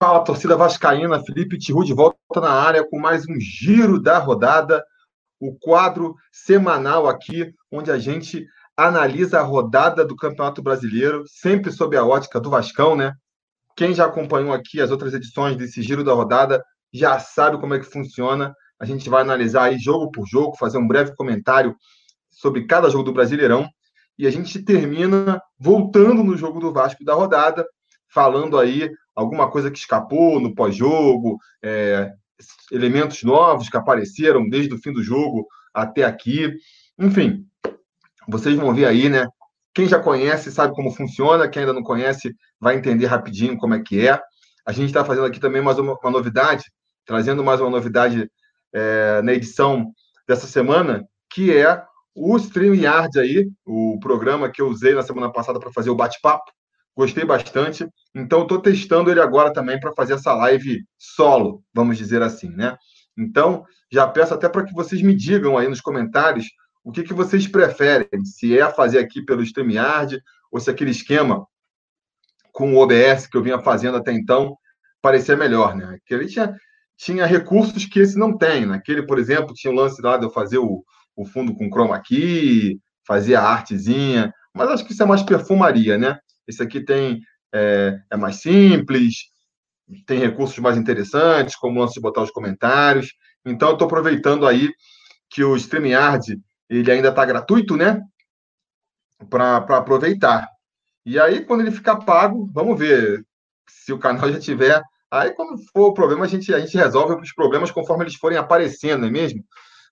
Fala, torcida vascaína, Felipe Tiru de volta na área com mais um giro da rodada, o quadro semanal aqui, onde a gente analisa a rodada do Campeonato Brasileiro, sempre sob a ótica do Vascão, né? Quem já acompanhou aqui as outras edições desse giro da rodada já sabe como é que funciona. A gente vai analisar aí jogo por jogo, fazer um breve comentário sobre cada jogo do Brasileirão e a gente termina voltando no jogo do Vasco da rodada, falando aí alguma coisa que escapou no pós-jogo, é, elementos novos que apareceram desde o fim do jogo até aqui. Enfim, vocês vão ver aí, né? Quem já conhece sabe como funciona, quem ainda não conhece vai entender rapidinho como é que é. A gente está fazendo aqui também mais uma, uma, novidade, trazendo mais uma novidade é, na edição dessa semana, que é o StreamYard aí, o programa que eu usei na semana passada para fazer o bate-papo. Gostei bastante. Então, estou testando ele agora também para fazer essa live solo, vamos dizer assim, né? Então, já peço até para que vocês me digam aí nos comentários o que, que vocês preferem, se é fazer aqui pelo StreamYard ou se aquele esquema com o OBS que eu vinha fazendo até então parecia melhor, né? Que ele tinha, tinha recursos que esse não tem. Naquele, né? por exemplo, tinha o lance lá de eu fazer o, o fundo com chroma key, fazer a artezinha, mas acho que isso é mais perfumaria, né? Esse aqui tem é, é mais simples, tem recursos mais interessantes, como antes de botar os comentários. Então, eu estou aproveitando aí que o StreamYard ele ainda está gratuito, né? Para aproveitar. E aí, quando ele ficar pago, vamos ver se o canal já tiver. Aí, quando for o problema, a gente, a gente resolve os problemas conforme eles forem aparecendo, não é mesmo?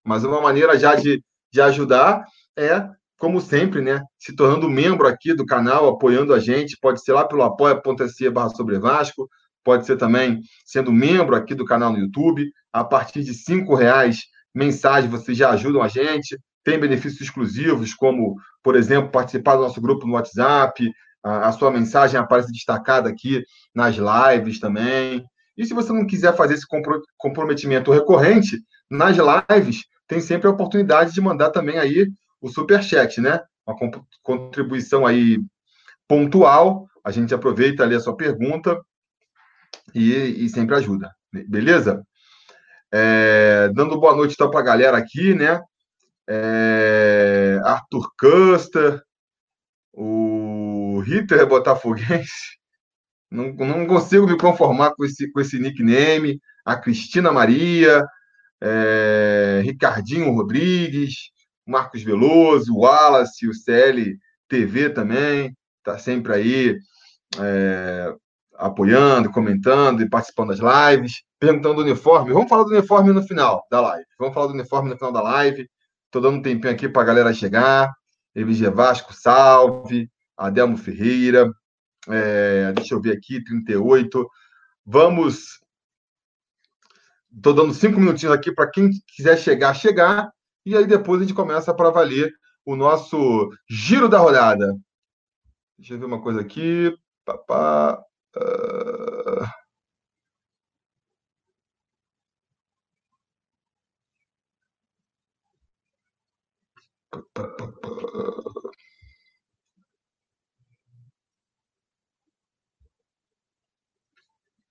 Mas uma maneira já de, de ajudar é como sempre, né, se tornando membro aqui do canal, apoiando a gente, pode ser lá pelo apoia.se barra sobre Vasco, pode ser também sendo membro aqui do canal no YouTube, a partir de cinco reais mensagem vocês já ajudam a gente, tem benefícios exclusivos, como, por exemplo, participar do nosso grupo no WhatsApp, a, a sua mensagem aparece destacada aqui nas lives também, e se você não quiser fazer esse comprometimento recorrente, nas lives tem sempre a oportunidade de mandar também aí o superchat, né? Uma contribuição aí pontual. A gente aproveita ali a sua pergunta e, e sempre ajuda. Beleza? É, dando boa noite então para a galera aqui, né? É, Arthur Custer, o Ritter Botafoguense. Não, não consigo me conformar com esse, com esse nickname. A Cristina Maria, é, Ricardinho Rodrigues, Marcos Veloso, o Wallace, o CL TV também, está sempre aí é, apoiando, comentando e participando das lives, perguntando do uniforme. Vamos falar do uniforme no final da live. Vamos falar do uniforme no final da live. Estou dando um tempinho aqui para a galera chegar. Evige Vasco, salve. Adelmo Ferreira. É, deixa eu ver aqui, 38. Vamos. Estou dando cinco minutinhos aqui para quem quiser chegar, chegar. E aí depois a gente começa para valer o nosso giro da rodada. Deixa eu ver uma coisa aqui. Uh...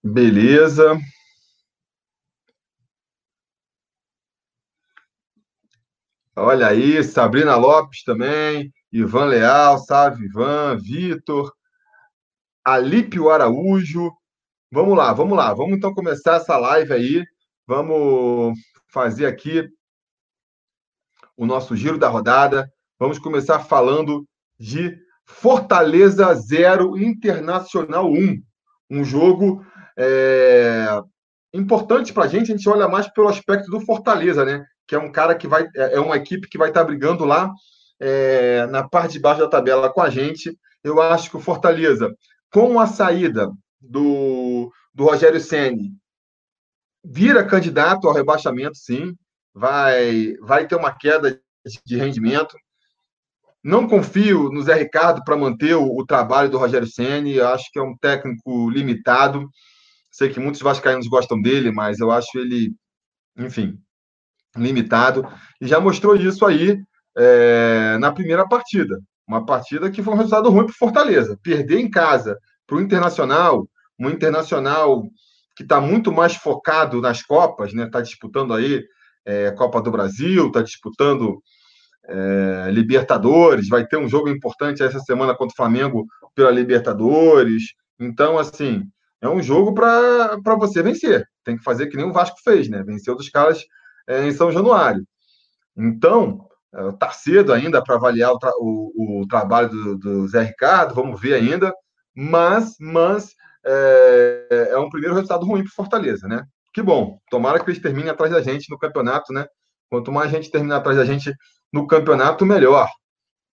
Beleza. Olha aí, Sabrina Lopes também, Ivan Leal, salve Ivan, Vitor, Alípio Araújo. Vamos lá, vamos lá, vamos então começar essa live aí. Vamos fazer aqui o nosso giro da rodada. Vamos começar falando de Fortaleza 0, Internacional 1. Um jogo é, importante para a gente, a gente olha mais pelo aspecto do Fortaleza, né? Que é um cara que vai. É, é uma equipe que vai estar brigando lá é, na parte de baixo da tabela com a gente. Eu acho que o Fortaleza, com a saída do, do Rogério Senni, vira candidato ao rebaixamento, sim. Vai, vai ter uma queda de rendimento. Não confio no Zé Ricardo para manter o, o, trabalho do Rogério Senni. Acho que é um técnico limitado. Sei que muitos vascaínos gostam dele, mas eu acho ele, enfim, limitado, e já mostrou isso aí é, na primeira partida. Uma partida que foi um resultado ruim para Fortaleza. Perder em casa para o Internacional, um internacional que está muito mais focado nas Copas, né? Está disputando aí é, Copa do Brasil, está disputando é, Libertadores, vai ter um jogo importante essa semana contra o Flamengo pela Libertadores. Então, assim, é um jogo para você vencer. Tem que fazer que nem o Vasco fez, né? Venceu dos caras é, em São Januário. Então, está é, cedo ainda para avaliar o, tra o, o trabalho do, do, Zé Ricardo, vamos ver ainda. Mas, mas é, é um primeiro resultado ruim para Fortaleza, né? Que bom. Tomara que eles terminem atrás da gente no campeonato, né? Quanto mais gente terminar atrás da gente no campeonato, melhor.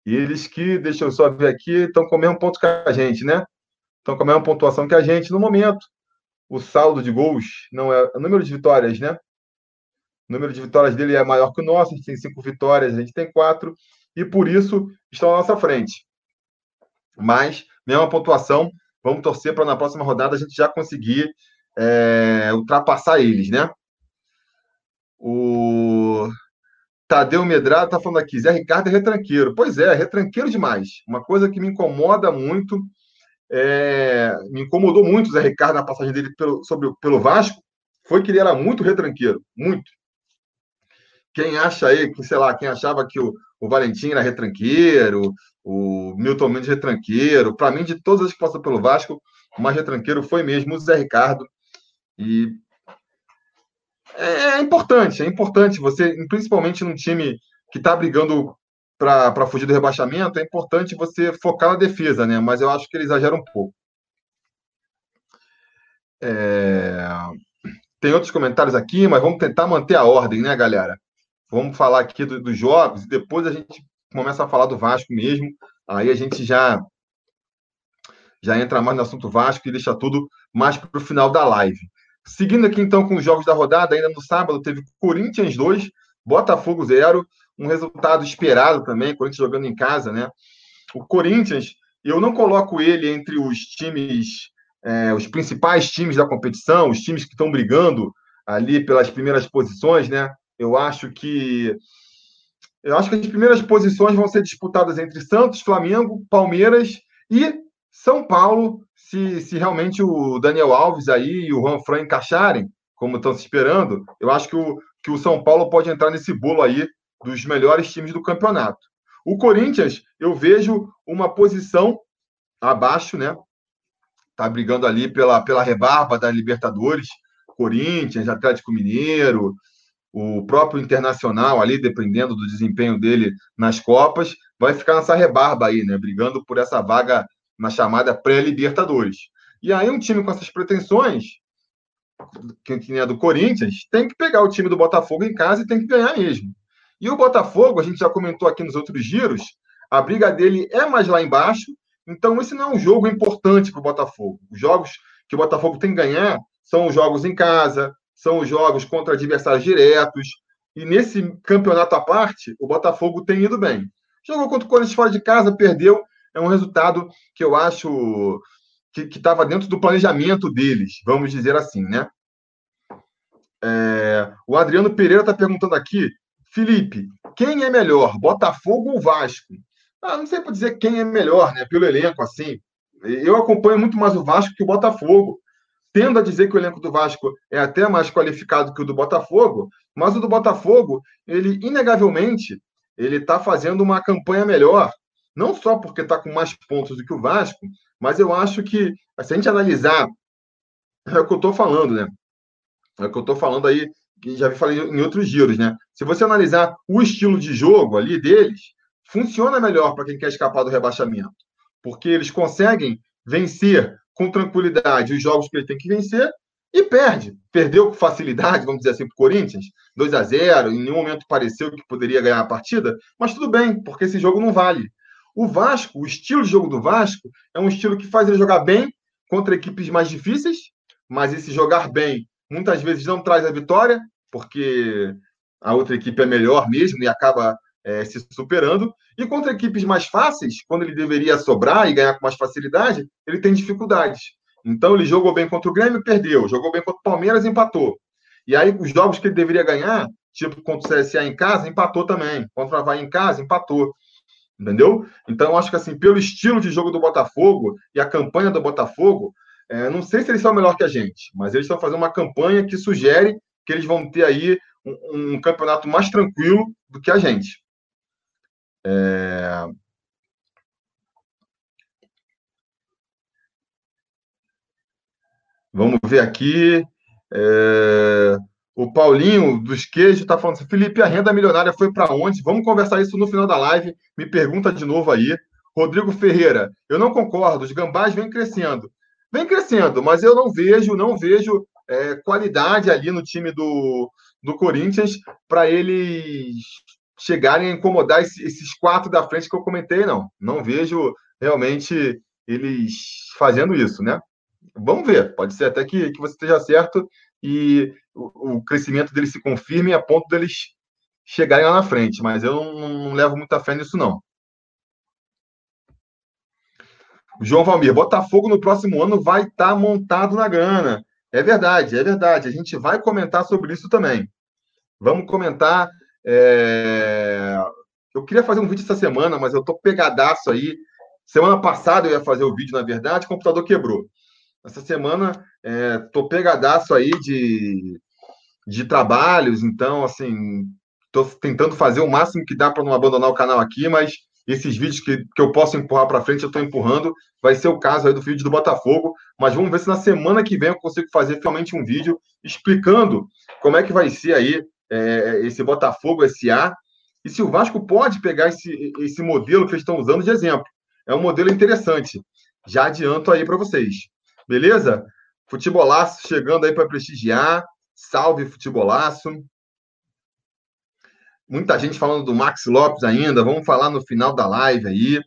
E eles que, deixa eu só ver aqui, estão com o mesmo ponto que a gente, né? Estão com a mesma pontuação que a gente no momento. O saldo de gols não é. O número de vitórias, né? O número de vitórias dele é maior que o nosso, a gente tem cinco vitórias, a gente tem quatro, e por isso estão à nossa frente. Mas, mesma pontuação, vamos torcer para na próxima rodada a gente já conseguir é, ultrapassar eles, né? O Tadeu Medrado está falando aqui, Zé Ricardo é retranqueiro. Pois é, é retranqueiro demais. Uma coisa que me incomoda muito é, me incomodou muito o Zé Ricardo na passagem dele pelo, sobre, pelo Vasco, foi que ele era muito retranqueiro, muito. Quem acha aí, que, sei lá, quem achava que o, o Valentim era retranqueiro, o Milton Mendes retranqueiro, para mim, de todas as que passam pelo Vasco, o mais retranqueiro foi mesmo o Zé Ricardo. E é, é importante, é importante você, principalmente num time que está brigando para fugir do rebaixamento, é importante você focar na defesa, né? Mas eu acho que ele exagera um pouco. É... Tem outros comentários aqui, mas vamos tentar manter a ordem, né, galera? Vamos falar aqui do, dos jogos e depois a gente começa a falar do Vasco mesmo. Aí a gente já já entra mais no assunto Vasco e deixa tudo mais para o final da live. Seguindo aqui então com os jogos da rodada, ainda no sábado teve Corinthians 2, Botafogo 0 um resultado esperado também, Corinthians jogando em casa, né? O Corinthians, eu não coloco ele entre os times, é, os principais times da competição, os times que estão brigando ali pelas primeiras posições, né? Eu acho que eu acho que as primeiras posições vão ser disputadas entre Santos, Flamengo, Palmeiras e São Paulo, se, se realmente o Daniel Alves aí e o Juan Fran encaixarem, como estão se esperando, eu acho que o, que o São Paulo pode entrar nesse bolo aí dos melhores times do campeonato. O Corinthians, eu vejo uma posição abaixo, né? Tá brigando ali pela, pela rebarba da Libertadores. Corinthians, Atlético Mineiro, o próprio Internacional ali, dependendo do desempenho dele nas Copas, vai ficar nessa rebarba aí, né? Brigando por essa vaga na chamada pré-Libertadores. E aí, um time com essas pretensões, que é do Corinthians, tem que pegar o time do Botafogo em casa e tem que ganhar mesmo. E o Botafogo, a gente já comentou aqui nos outros giros, a briga dele é mais lá embaixo, então esse não é um jogo importante para o Botafogo. Os jogos que o Botafogo tem que ganhar são os jogos em casa, são os jogos contra adversários diretos, e nesse campeonato à parte, o Botafogo tem ido bem. Jogou contra o Corinthians fora de casa, perdeu, é um resultado que eu acho que estava dentro do planejamento deles, vamos dizer assim, né? É, o Adriano Pereira está perguntando aqui Felipe, quem é melhor, Botafogo ou Vasco? Ah, não sei para dizer quem é melhor, né? Pelo elenco, assim. Eu acompanho muito mais o Vasco que o Botafogo. Tendo a dizer que o elenco do Vasco é até mais qualificado que o do Botafogo, mas o do Botafogo, ele, inegavelmente, ele está fazendo uma campanha melhor. Não só porque está com mais pontos do que o Vasco, mas eu acho que, se a gente analisar, é o que eu estou falando, né? É o que eu estou falando aí que já falei em outros giros, né? Se você analisar o estilo de jogo ali deles, funciona melhor para quem quer escapar do rebaixamento, porque eles conseguem vencer com tranquilidade os jogos que ele tem que vencer e perde. Perdeu com facilidade, vamos dizer assim, para o Corinthians, 2 a 0 em nenhum momento pareceu que poderia ganhar a partida, mas tudo bem, porque esse jogo não vale. O Vasco, o estilo de jogo do Vasco, é um estilo que faz ele jogar bem contra equipes mais difíceis, mas esse jogar bem muitas vezes não traz a vitória, porque a outra equipe é melhor mesmo e acaba é, se superando. E contra equipes mais fáceis, quando ele deveria sobrar e ganhar com mais facilidade, ele tem dificuldades. Então ele jogou bem contra o Grêmio, perdeu. Jogou bem contra o Palmeiras, empatou. E aí os jogos que ele deveria ganhar, tipo contra o CSA em casa, empatou também. Contra o Havaí em casa, empatou. Entendeu? Então, eu acho que assim, pelo estilo de jogo do Botafogo e a campanha do Botafogo, É, não sei se eles são melhor que a gente, mas eles estão fazendo uma campanha que sugere que eles vão ter aí um, um campeonato mais tranquilo do que a gente. É... Vamos ver aqui. É... O Paulinho dos Queijos está falando assim: Felipe, a renda milionária foi para onde? Vamos conversar isso no final da live. Me pergunta de novo aí. Rodrigo Ferreira, eu não concordo. Os gambás vêm crescendo. Vem crescendo, mas eu não vejo, não vejo é, qualidade ali no time do, do Corinthians para eles chegarem a incomodar esse, esses quatro da frente que eu comentei, não. Não vejo realmente eles fazendo isso, né? Vamos ver. Pode ser até que, que você esteja certo e o, o crescimento deles se confirme a ponto deles chegarem lá na frente, mas eu não, não levo muita fé nisso, não. João Valmir, Botafogo no próximo ano vai estar tá montado na grana. É verdade, é verdade. A gente vai comentar sobre isso também. Vamos comentar. É... Eu queria fazer um vídeo essa semana, mas eu tô pegadaço aí. Semana passada eu ia fazer o vídeo, na verdade, o computador quebrou. Essa semana é, tô pegadaço aí de, de trabalhos, então, assim, tô tentando fazer o máximo que dá para não abandonar o canal aqui, mas esses vídeos que, que eu posso empurrar para frente, eu estou empurrando. Vai ser o caso aí do vídeo do Botafogo. Mas vamos ver se na semana que vem eu consigo fazer finalmente um vídeo explicando como é que vai ser aí é, esse Botafogo SA. E se o Vasco pode pegar esse, esse modelo que eles estão usando de exemplo. É um modelo interessante. Já adianto aí para vocês. Beleza? Futebolaço chegando aí para prestigiar. Salve, futebolaço. Muita gente falando do Max Lopes ainda. Vamos falar no final da live aí.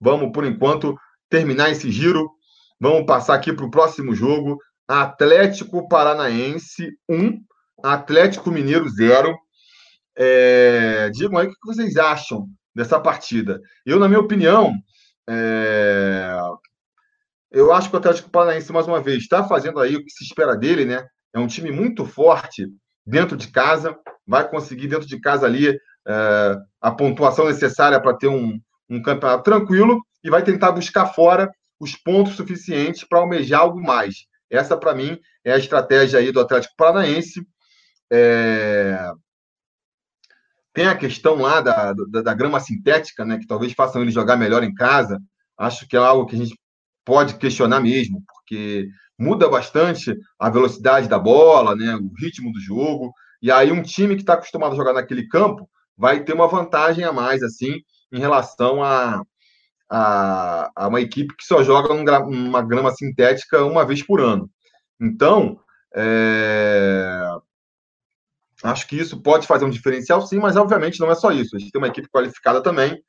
Vamos, por enquanto, terminar esse giro. Vamos passar aqui para o próximo jogo. Atlético Paranaense 1, Atlético Mineiro 0. É... Digam aí o que vocês acham dessa partida. Eu, na minha opinião, é... eu acho que o Atlético Paranaense, mais uma vez, está fazendo aí o que se espera dele, né? É um time muito forte dentro de casa, vai conseguir dentro de casa ali é, a pontuação necessária para ter um, um campeonato tranquilo e vai tentar buscar fora os pontos suficientes para almejar algo mais. Essa, para mim, é a estratégia aí do Atlético Paranaense. É... Tem a questão lá da, da, da, grama sintética, né, que talvez façam ele jogar melhor em casa. Acho que é algo que a gente pode questionar mesmo, porque muda bastante a velocidade da bola, né, o ritmo do jogo. E aí um time que está acostumado a jogar naquele campo vai ter uma vantagem a mais, assim, em relação a, a, a uma equipe que só joga numa grama sintética uma vez por ano. Então, é... acho que isso pode fazer um diferencial, sim, mas obviamente não é só isso. A gente tem uma equipe qualificada também.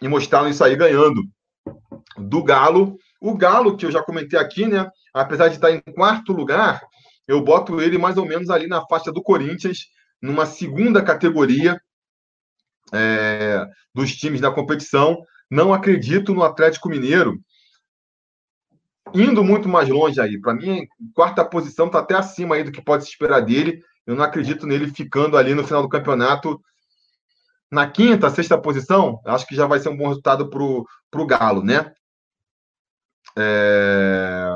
E mostraram isso aí ganhando do Galo. O Galo, que eu já comentei aqui, né? Apesar de estar em quarto lugar, eu boto ele mais ou menos ali na faixa do Corinthians, numa segunda categoria é, dos times da competição. Não acredito no Atlético Mineiro indo muito mais longe aí. Para mim, quarta posição está até acima aí do que pode se esperar dele. Eu não acredito nele ficando ali no final do campeonato na quinta, sexta posição. Acho que já vai ser um bom resultado para o Galo, né? É...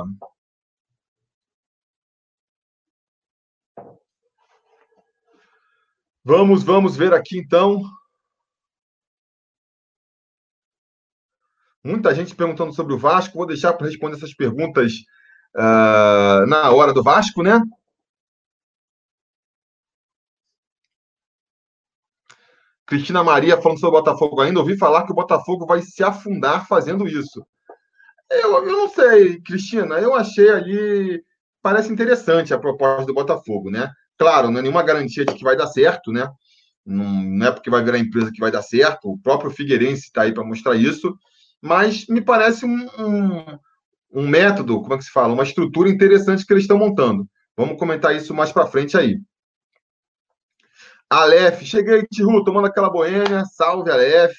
Vamos, vamos ver aqui então. Muita gente perguntando sobre o Vasco. Vou deixar para responder essas perguntas uh, na hora do Vasco, né? Cristina Maria falando sobre o Botafogo ainda. Ouvi falar que o Botafogo vai se afundar fazendo isso. Eu, eu não sei, Cristina. Eu achei ali. Parece interessante a proposta do Botafogo, né? Claro, não é nenhuma garantia de que vai dar certo, né? Não, não é porque vai virar empresa que vai dar certo. O próprio Figueirense está aí para mostrar isso. Mas me parece um, um, um, método, como é que se fala? Uma estrutura interessante que eles estão montando. Vamos comentar isso mais para frente aí. Aleph, cheguei, Tiru, tomando aquela boêmia. Salve, Aleph.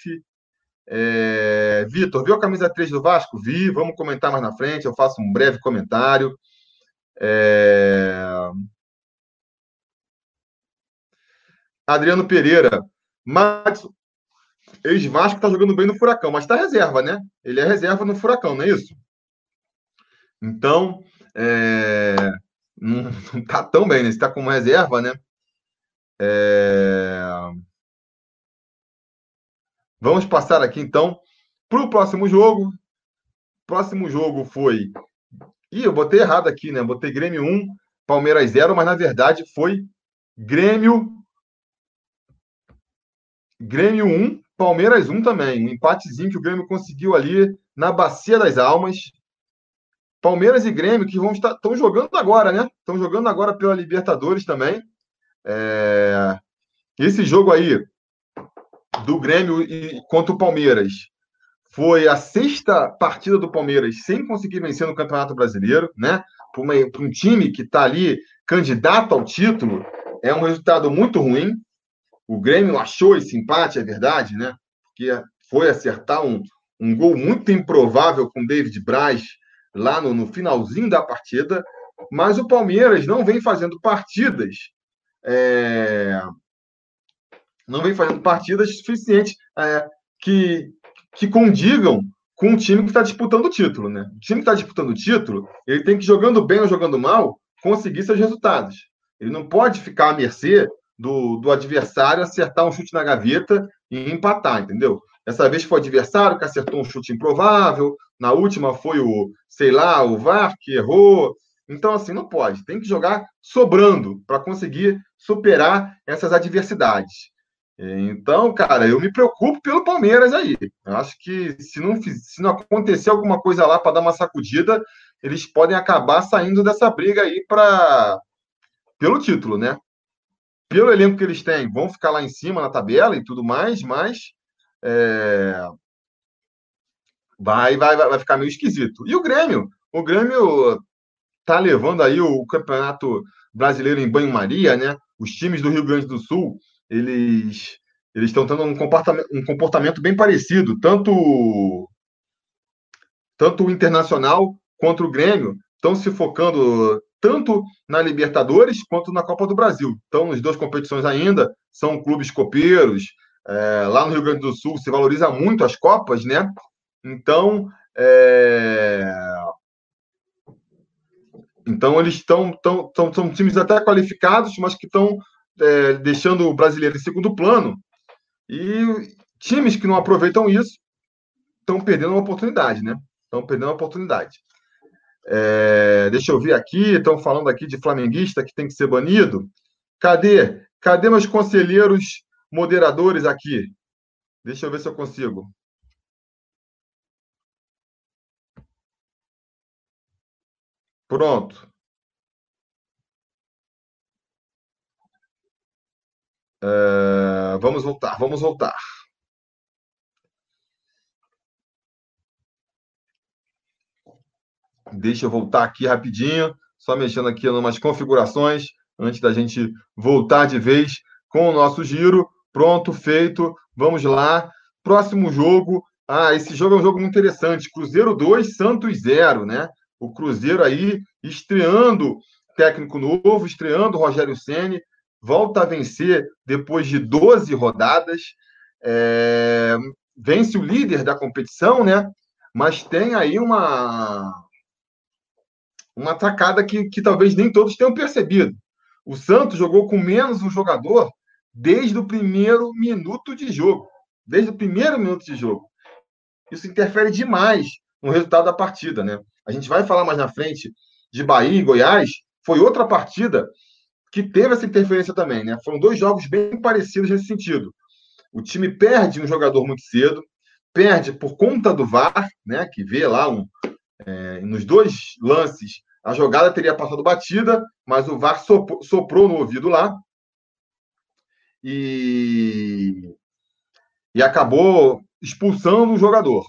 É... Vitor, viu a camisa 3 do Vasco? Vi, vamos comentar mais na frente. Eu faço um breve comentário. É... Adriano Pereira. Madison, Ex-Vasco está jogando bem no Furacão, mas está reserva, né? Ele é reserva no Furacão, não é isso? Então, é... não, está tão bem, né? Está como reserva, né? É... Vamos passar aqui, então, para o próximo jogo. Próximo jogo foi. Ih, eu botei errado aqui, né? Botei Grêmio 1, Palmeiras 0, mas na verdade foi Grêmio. Grêmio 1, Palmeiras 1 também. Um empatezinho que o Grêmio conseguiu ali na Bacia das Almas. Palmeiras e Grêmio que vão estar estão jogando agora, né? Estão jogando agora pela Libertadores também. É... Esse jogo aí do Grêmio e contra o Palmeiras foi a sexta partida do Palmeiras sem conseguir vencer no Campeonato Brasileiro, né? Para um time que está ali candidato ao título, é um resultado muito ruim. O Grêmio achou esse empate, é verdade, né? Porque foi acertar um, um gol muito improvável com David Braz lá no, no finalzinho da partida, mas o Palmeiras não vem fazendo partidas. É, não vem fazendo partidas suficientes é, que, que condigam com o time que está disputando o título, né? O time que está disputando o título, ele tem que, jogando bem ou jogando mal, conseguir seus resultados. Ele não pode ficar à mercê do, do adversário acertar um chute na gaveta e empatar, entendeu? Dessa vez foi o adversário que acertou um chute improvável, na última foi o, sei lá, o VAR que errou. Então, assim, não pode. Tem que jogar sobrando para conseguir superar essas adversidades. Então, cara, eu me preocupo pelo Palmeiras aí. Eu acho que se não, se não acontecer alguma coisa lá para dar uma sacudida, eles podem acabar saindo dessa briga aí para pelo título, né? Pelo elenco que eles têm, vão ficar lá em cima na tabela e tudo mais, mas é... vai, vai, vai ficar meio esquisito. E o Grêmio? O Grêmio tá levando aí o campeonato brasileiro em banho-maria, né? Os times do Rio Grande do Sul, eles eles estão tendo um comportamento, um comportamento bem parecido, tanto tanto o Internacional quanto o Grêmio estão se focando tanto na Libertadores quanto na Copa do Brasil. Então, nas duas competições ainda, são clubes copeiros. É, lá no Rio Grande do Sul se valoriza muito as Copas, né? Então, é... então eles estão tão, tão, são times até qualificados, mas que estão é, deixando o brasileiro em segundo plano. E times que não aproveitam isso estão perdendo uma oportunidade, né? Estão perdendo uma oportunidade. É, deixa eu ver aqui, estão falando aqui de flamenguista que tem que ser banido. Cadê? Cadê meus conselheiros moderadores aqui? Deixa eu ver se eu consigo. Pronto. É, vamos voltar, vamos voltar. Deixa eu voltar aqui rapidinho, só mexendo aqui em umas configurações antes da gente voltar de vez com o nosso giro. Pronto, feito. Vamos lá. Próximo jogo. Ah, esse jogo é um jogo muito interessante. Cruzeiro 2, Santos 0, né? O Cruzeiro aí estreando técnico novo, estreando Rogério Ceni, volta a vencer depois de 12 rodadas. É... Vence o líder da competição, né? Mas tem aí uma uma atacada que, que talvez nem todos tenham percebido. O Santos jogou com menos um jogador desde o primeiro minuto de jogo. Desde o primeiro minuto de jogo. Isso interfere demais no resultado da partida, né? A gente vai falar mais na frente de Bahia e Goiás. Foi outra partida que teve essa interferência também, né? Foram dois jogos bem parecidos nesse sentido. O time perde um jogador muito cedo, perde por conta do VAR, né? Que vê lá um, é, nos dois lances a jogada teria passado batida, mas o VAR soprou no ouvido lá e, e acabou expulsando o jogador.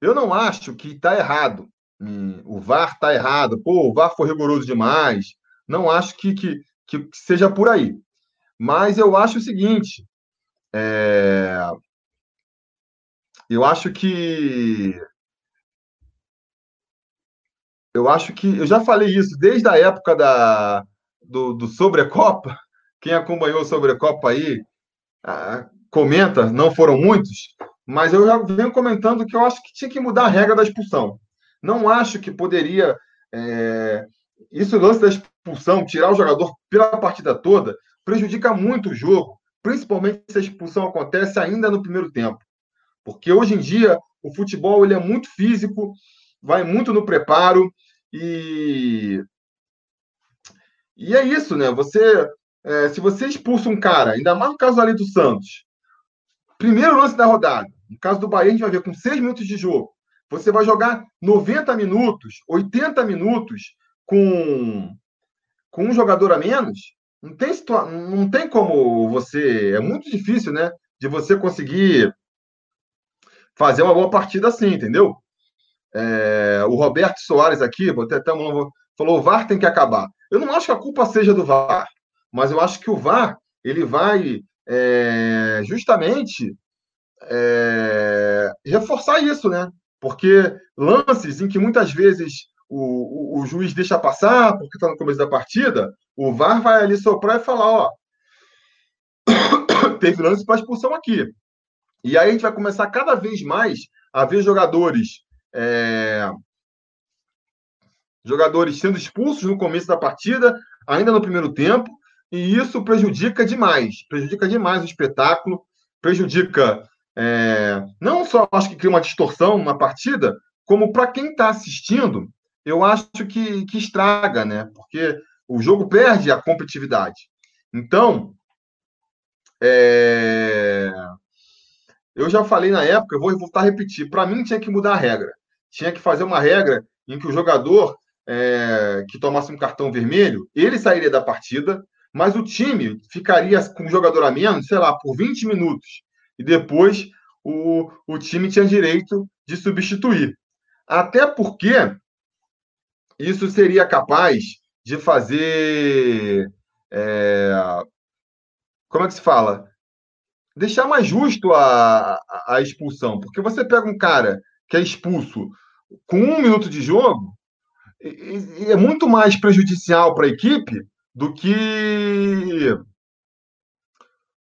Eu não acho que está errado. Hum, o VAR está errado. Pô, o VAR foi rigoroso demais. Não acho que, que, que seja por aí. Mas eu acho o seguinte: é... eu acho que eu acho que eu já falei isso desde a época da, do, do Sobrecopa. Quem acompanhou o Sobrecopa aí, comenta, não foram muitos, mas eu já venho comentando que eu acho que tinha que mudar a regra da expulsão. Não acho que poderia. É... Isso, lance da expulsão, tirar o jogador pela partida toda, prejudica muito o jogo, principalmente se a expulsão acontece ainda no primeiro tempo. Porque hoje em dia o futebol ele é muito físico, vai muito no preparo e e é isso, né? Você é, se você expulsa um cara, ainda mais no caso ali do Santos, primeiro lance da rodada, no caso do Bahia, a gente vai ver com seis minutos de jogo. Você vai jogar 90 minutos, 80 minutos com, com um jogador a menos. Não tem, não tem como você. É muito difícil, né? De você conseguir fazer uma boa partida assim, entendeu? É, o Roberto Soares aqui, até falou: o VAR tem que acabar. Eu não acho que a culpa seja do VAR, mas eu acho que o VAR ele vai é, justamente é, reforçar isso, né? Porque lances em que muitas vezes o, o, o juiz deixa passar, porque está no começo da partida, o VAR vai ali soprar e falar: ó, teve lance para expulsão aqui. E aí a gente vai começar cada vez mais a ver jogadores. É, jogadores sendo expulsos no começo da partida, ainda no primeiro tempo, e isso prejudica demais, prejudica demais o espetáculo, prejudica é, não só acho que cria uma distorção na partida, como para quem está assistindo, eu acho que, que estraga, né? Porque o jogo perde a competitividade. Então, é... eu já falei na época, eu vou voltar a repetir. Para mim, tinha que mudar a regra. Tinha que fazer uma regra em que o jogador é... que tomasse um cartão vermelho, ele sairia da partida, mas o time ficaria com o jogador a menos, sei lá, por 20 minutos e depois o, o time tinha direito de substituir. Até porque isso seria capaz de fazer. É, como é que se fala? Deixar mais justo a, a, a expulsão. Porque você pega um cara que é expulso com um minuto de jogo, é muito mais prejudicial para a equipe do que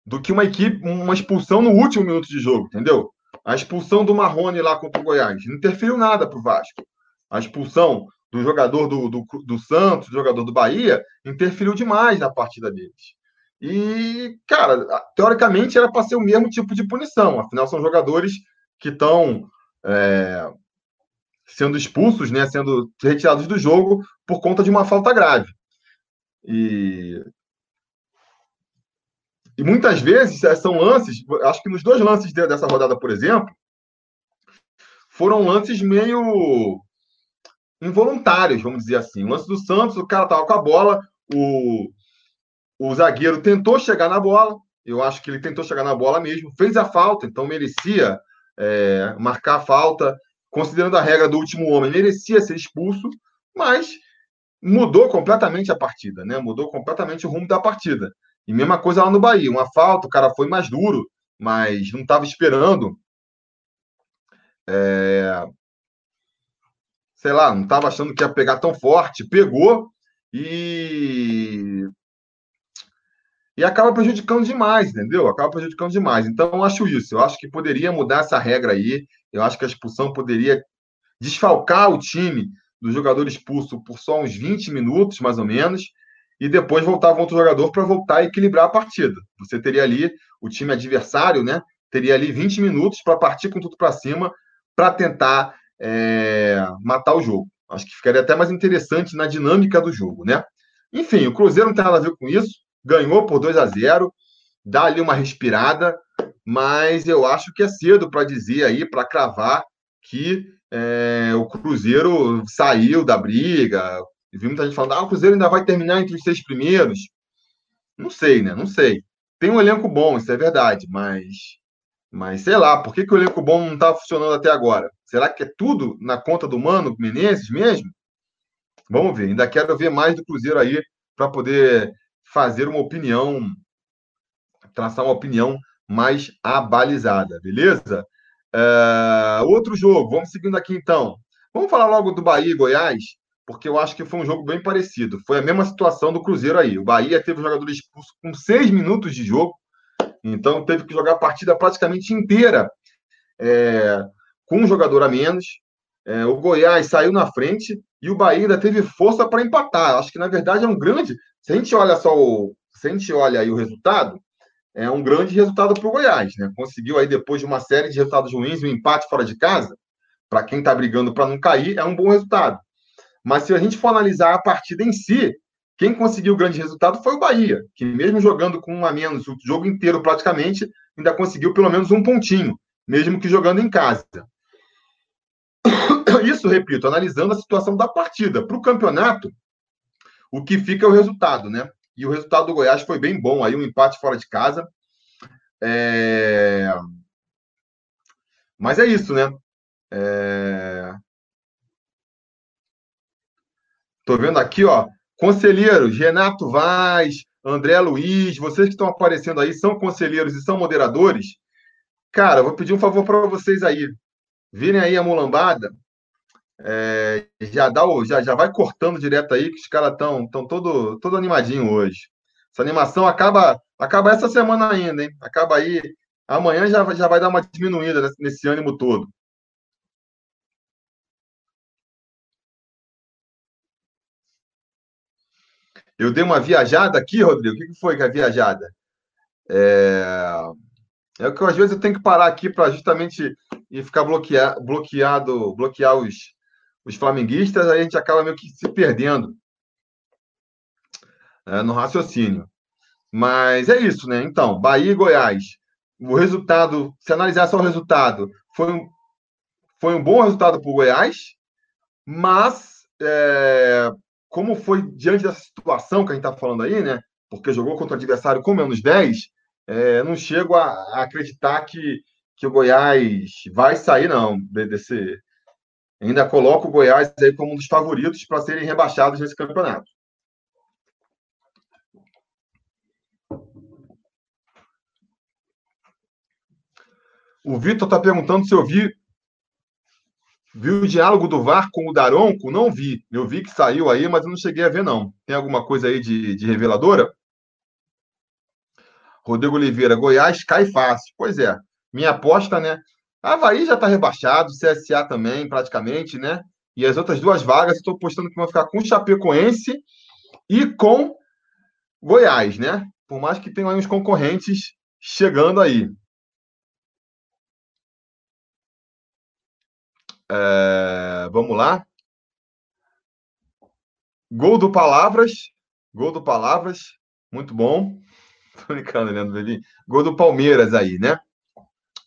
do que uma equipe, uma expulsão no último minuto de jogo, entendeu? A expulsão do Marrone lá contra o Goiás não interferiu nada para o Vasco. A expulsão do jogador do, do, do, Santos, do jogador do Bahia, interferiu demais na partida deles. E, cara, teoricamente era para ser o mesmo tipo de punição, afinal são jogadores que estão é, sendo expulsos, né, sendo retirados do jogo por conta de uma falta grave. E e muitas vezes é, são lances, acho que nos dois lances dessa rodada, por exemplo, foram lances meio involuntários, vamos dizer assim. O lance do Santos, o cara estava com a bola, o, o zagueiro tentou chegar na bola, eu acho que ele tentou chegar na bola mesmo, fez a falta, então merecia é, marcar a falta, considerando a regra do último homem, merecia ser expulso, mas mudou completamente a partida, né? Mudou completamente o rumo da partida. E mesma coisa lá no Bahia, uma falta, o cara foi mais duro, mas não estava esperando. É... Sei lá, não estava achando que ia pegar tão forte, pegou e e acaba prejudicando demais, entendeu? Acaba prejudicando demais. Então, eu acho isso. Eu acho que poderia mudar essa regra aí. Eu acho que a expulsão poderia desfalcar o time do jogador expulso por só uns 20 minutos, mais ou menos, e depois voltava outro jogador para voltar a equilibrar a partida. Você teria ali o time adversário, né? Teria ali 20 minutos para partir com tudo para cima para tentar é, matar o jogo. Acho que ficaria até mais interessante na dinâmica do jogo, né? Enfim, o Cruzeiro não tem nada a ver com isso. Ganhou por 2 a 0 dá ali uma respirada, mas eu acho que é cedo para dizer aí, para cravar que é, o Cruzeiro saiu da briga, vi muita gente falando, ah, o Cruzeiro ainda vai terminar entre os seis primeiros. Não sei, né? Não sei. Tem um elenco bom, isso é verdade, mas. Mas sei lá, por que, que o elenco bom não está funcionando até agora? Será que é tudo na conta do Mano Menezes mesmo? Vamos ver. Ainda quero ver mais do Cruzeiro aí para poder fazer uma opinião, traçar uma opinião mais abalizada, beleza? Uh, outro jogo, vamos seguindo aqui então. Vamos falar logo do Bahia e Goiás porque eu acho que foi um jogo bem parecido. Foi a mesma situação do Cruzeiro aí. O Bahia teve um jogador expulso com seis minutos de jogo. Então teve que jogar a partida praticamente inteira é, com um jogador a menos. É, o Goiás saiu na frente e o Bahia ainda teve força para empatar. Acho que na verdade é um grande. Se a gente olha só o, se a gente olha aí o resultado, é um grande resultado para o Goiás, né? Conseguiu aí depois de uma série de resultados ruins, um empate fora de casa, para quem está brigando para não cair, é um bom resultado. Mas se a gente for analisar a partida em si, quem conseguiu o grande resultado foi o Bahia, que mesmo jogando com um a menos o jogo inteiro praticamente, ainda conseguiu pelo menos um pontinho, mesmo que jogando em casa. Isso, repito, analisando a situação da partida. Para o campeonato, o que fica é o resultado, né? E o resultado do Goiás foi bem bom, aí um empate fora de casa. É... Mas é isso, né? É... Tô vendo aqui, ó, conselheiros, Renato Vaz, André Luiz, vocês que estão aparecendo aí são conselheiros e são moderadores. Cara, vou pedir um favor para vocês aí. Virem aí a mulambada, é, já dá o, já, já vai cortando direto aí, que os caras estão tão todo, todo animadinho hoje. Essa animação acaba acaba essa semana ainda, hein? Acaba aí. Amanhã já, já vai dar uma diminuída nesse, nesse ânimo todo. Eu dei uma viajada aqui, Rodrigo. O que foi que a viajada? É, é que às vezes eu tenho que parar aqui para justamente e ficar bloquear, bloqueado, bloquear os, os flamenguistas, aí a gente acaba meio que se perdendo é, no raciocínio. Mas é isso, né? Então, Bahia e Goiás. O resultado, se analisar só o resultado, foi um, foi um bom resultado para o Goiás, mas é, como foi diante dessa situação que a gente está falando aí, né? Porque jogou contra o adversário com menos 10, é, não chego a, a, acreditar que, que o Goiás vai sair, não, desse, ainda coloco o Goiás aí como um dos favoritos para serem rebaixados nesse campeonato. O Vitor está perguntando se eu vi viu o diálogo do VAR com o Daronco. Não vi. Eu vi que saiu aí, mas eu não cheguei a ver, não. Tem alguma coisa aí de, de reveladora? Rodrigo Oliveira, Goiás cai fácil. Pois é. Minha aposta, né? Havaí já está rebaixado, CSA também, praticamente, né? E as outras duas vagas, estou postando que vão ficar com Chapecoense e com Goiás, né? Por mais que tenham aí uns concorrentes chegando aí. É, vamos lá. Gol do Palavras. Gol do Palavras. Muito bom. Tô brincando, Leandro. Gol do Palmeiras aí, né?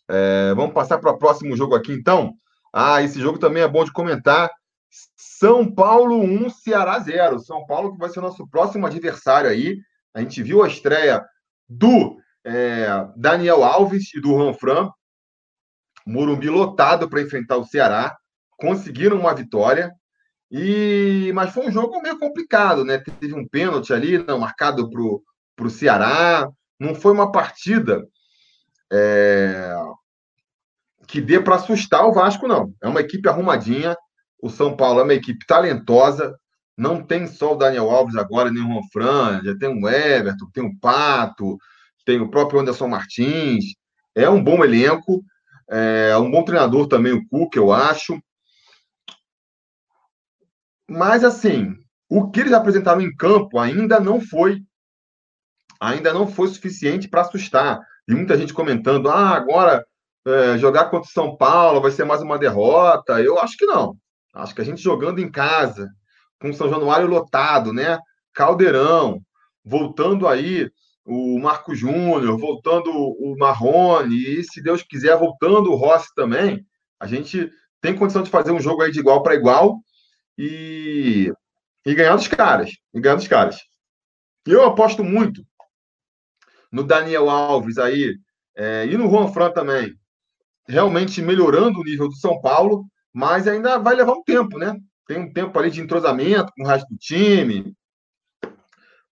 É, vamos passar para o próximo jogo aqui, então. Ah, esse jogo também é bom de comentar. São Paulo 1, Ceará 0. São Paulo que vai ser nosso próximo adversário aí. A gente viu a estreia do é, Daniel Alves e do Ranfran. Morumbi lotado para enfrentar o Ceará. Conseguiram uma vitória. E mas foi um jogo meio complicado, né? Teve um pênalti ali, não marcado para o Ceará. Não foi uma partida é, que dê para assustar o Vasco, não. É uma equipe arrumadinha. O São Paulo é uma equipe talentosa. Não tem só o Daniel Alves agora, nem o Juan Fran, já tem o Everton, tem o Pato, tem o próprio Anderson Martins. É um bom elenco, é um bom treinador também, o Cuca, eu acho. Mas, assim, o que eles apresentaram em campo ainda não foi ainda não foi suficiente para assustar. E muita gente comentando: ah, agora é, jogar contra o São Paulo vai ser mais uma derrota. Eu acho que não. Acho que a gente jogando em casa, com o São Januário lotado, né? Caldeirão, voltando aí o Marco Júnior, voltando o Marrone, e se Deus quiser, voltando o Rossi também, a gente tem condição de fazer um jogo aí de igual para igual e, e ganhar dos caras. E ganhar dos caras. Eu aposto muito no Daniel Alves aí, é, e no Juan Fran também, realmente melhorando o nível do São Paulo, mas ainda vai levar um tempo, né? Tem um tempo ali de entrosamento com o resto do time,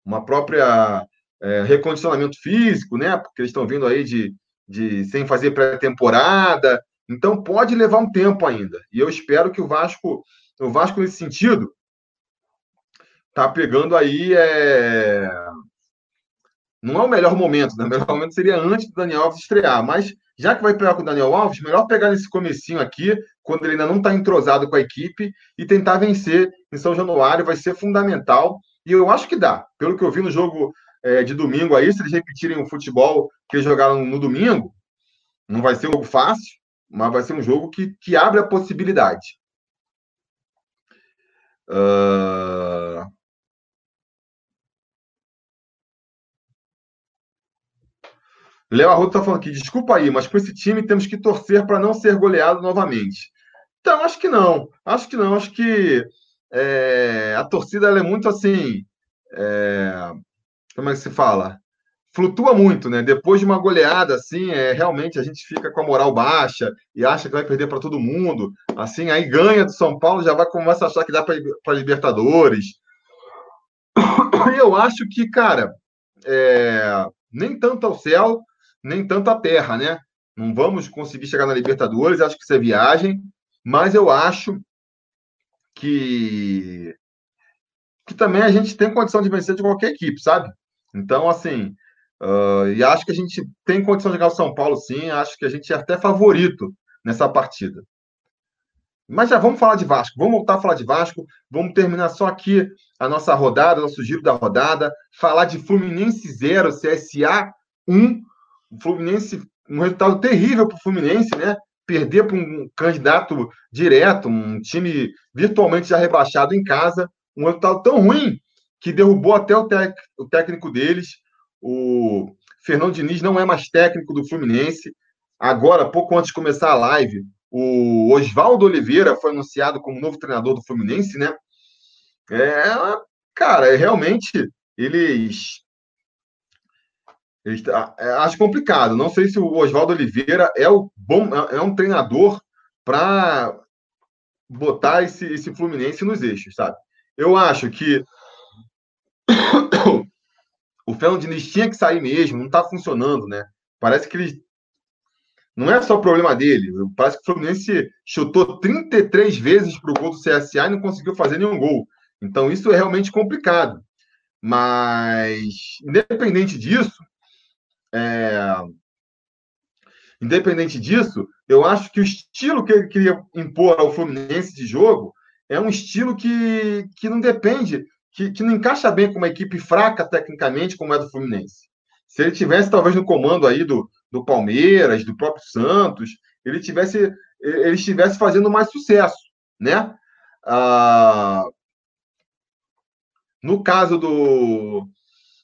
uma própria é, recondicionamento físico, né? Porque eles estão vindo aí de, de sem fazer pré-temporada, então pode levar um tempo ainda. E eu espero que o Vasco, o Vasco nesse sentido, tá pegando aí é, não é o melhor momento, né? O melhor momento seria antes do Daniel Alves estrear, mas já que vai pegar com o Daniel Alves, melhor pegar nesse comecinho aqui, quando ele ainda não está entrosado com a equipe, e tentar vencer em São Januário, vai ser fundamental, e eu acho que dá. Pelo que eu vi no jogo é, de domingo aí, se eles repetirem o futebol que eles jogaram no domingo, não vai ser um jogo fácil, mas vai ser um jogo que, que abre a possibilidade. Uh... Léo Arruda está falando aqui, desculpa aí, mas com esse time temos que torcer para não ser goleado novamente. Então, acho que não. Acho que não. Acho que é, a torcida é muito assim. É, como é que se fala? Flutua muito, né? Depois de uma goleada, assim, é, realmente a gente fica com a moral baixa e acha que vai perder para todo mundo. Assim, aí ganha do São Paulo, já vai começar a achar que dá para Libertadores. Eu acho que, cara, é, nem tanto ao céu, nem tanto à terra, né? Não vamos conseguir chegar na Libertadores, acho que isso é viagem, mas eu acho que que também a gente tem condição de vencer de qualquer equipe, sabe? Então, assim, uh, e acho que a gente tem condição de ganhar o São Paulo, sim. Acho que a gente é até favorito nessa partida. Mas já vamos falar de Vasco. Vamos voltar a falar de Vasco. Vamos terminar só aqui a nossa rodada, nosso giro da rodada. Falar de Fluminense 0, CSA 1. O Fluminense, um resultado terrível para o Fluminense, né? Perder para um candidato direto, um time virtualmente já rebaixado em casa. Um resultado tão ruim que derrubou até o, o técnico deles. O Fernando Diniz não é mais técnico do Fluminense. Agora, pouco antes de começar a live, o Oswaldo Oliveira foi anunciado como novo treinador do Fluminense, né? É, cara, é, realmente eles Tá, é, acho complicado. Não sei se o Oswaldo Oliveira é o bom, é, é um treinador para botar esse, esse Fluminense nos eixos, sabe? Eu acho que o Fernando Diniz tinha que sair mesmo, não está funcionando, né? Parece que ele. Não é só problema dele. Parece que o Fluminense chutou 33 vezes para o gol do CSA e não conseguiu fazer nenhum gol. Então, isso é realmente complicado. Mas, independente disso, é... Independente disso, eu acho que o estilo que ele queria impor ao Fluminense de jogo é um estilo que, que não depende, que, que não encaixa bem com uma equipe fraca tecnicamente, como é do Fluminense. Se ele tivesse, talvez, no comando aí do, do Palmeiras, do próprio Santos, ele tivesse, ele estivesse fazendo mais sucesso, né? Ah, no caso do,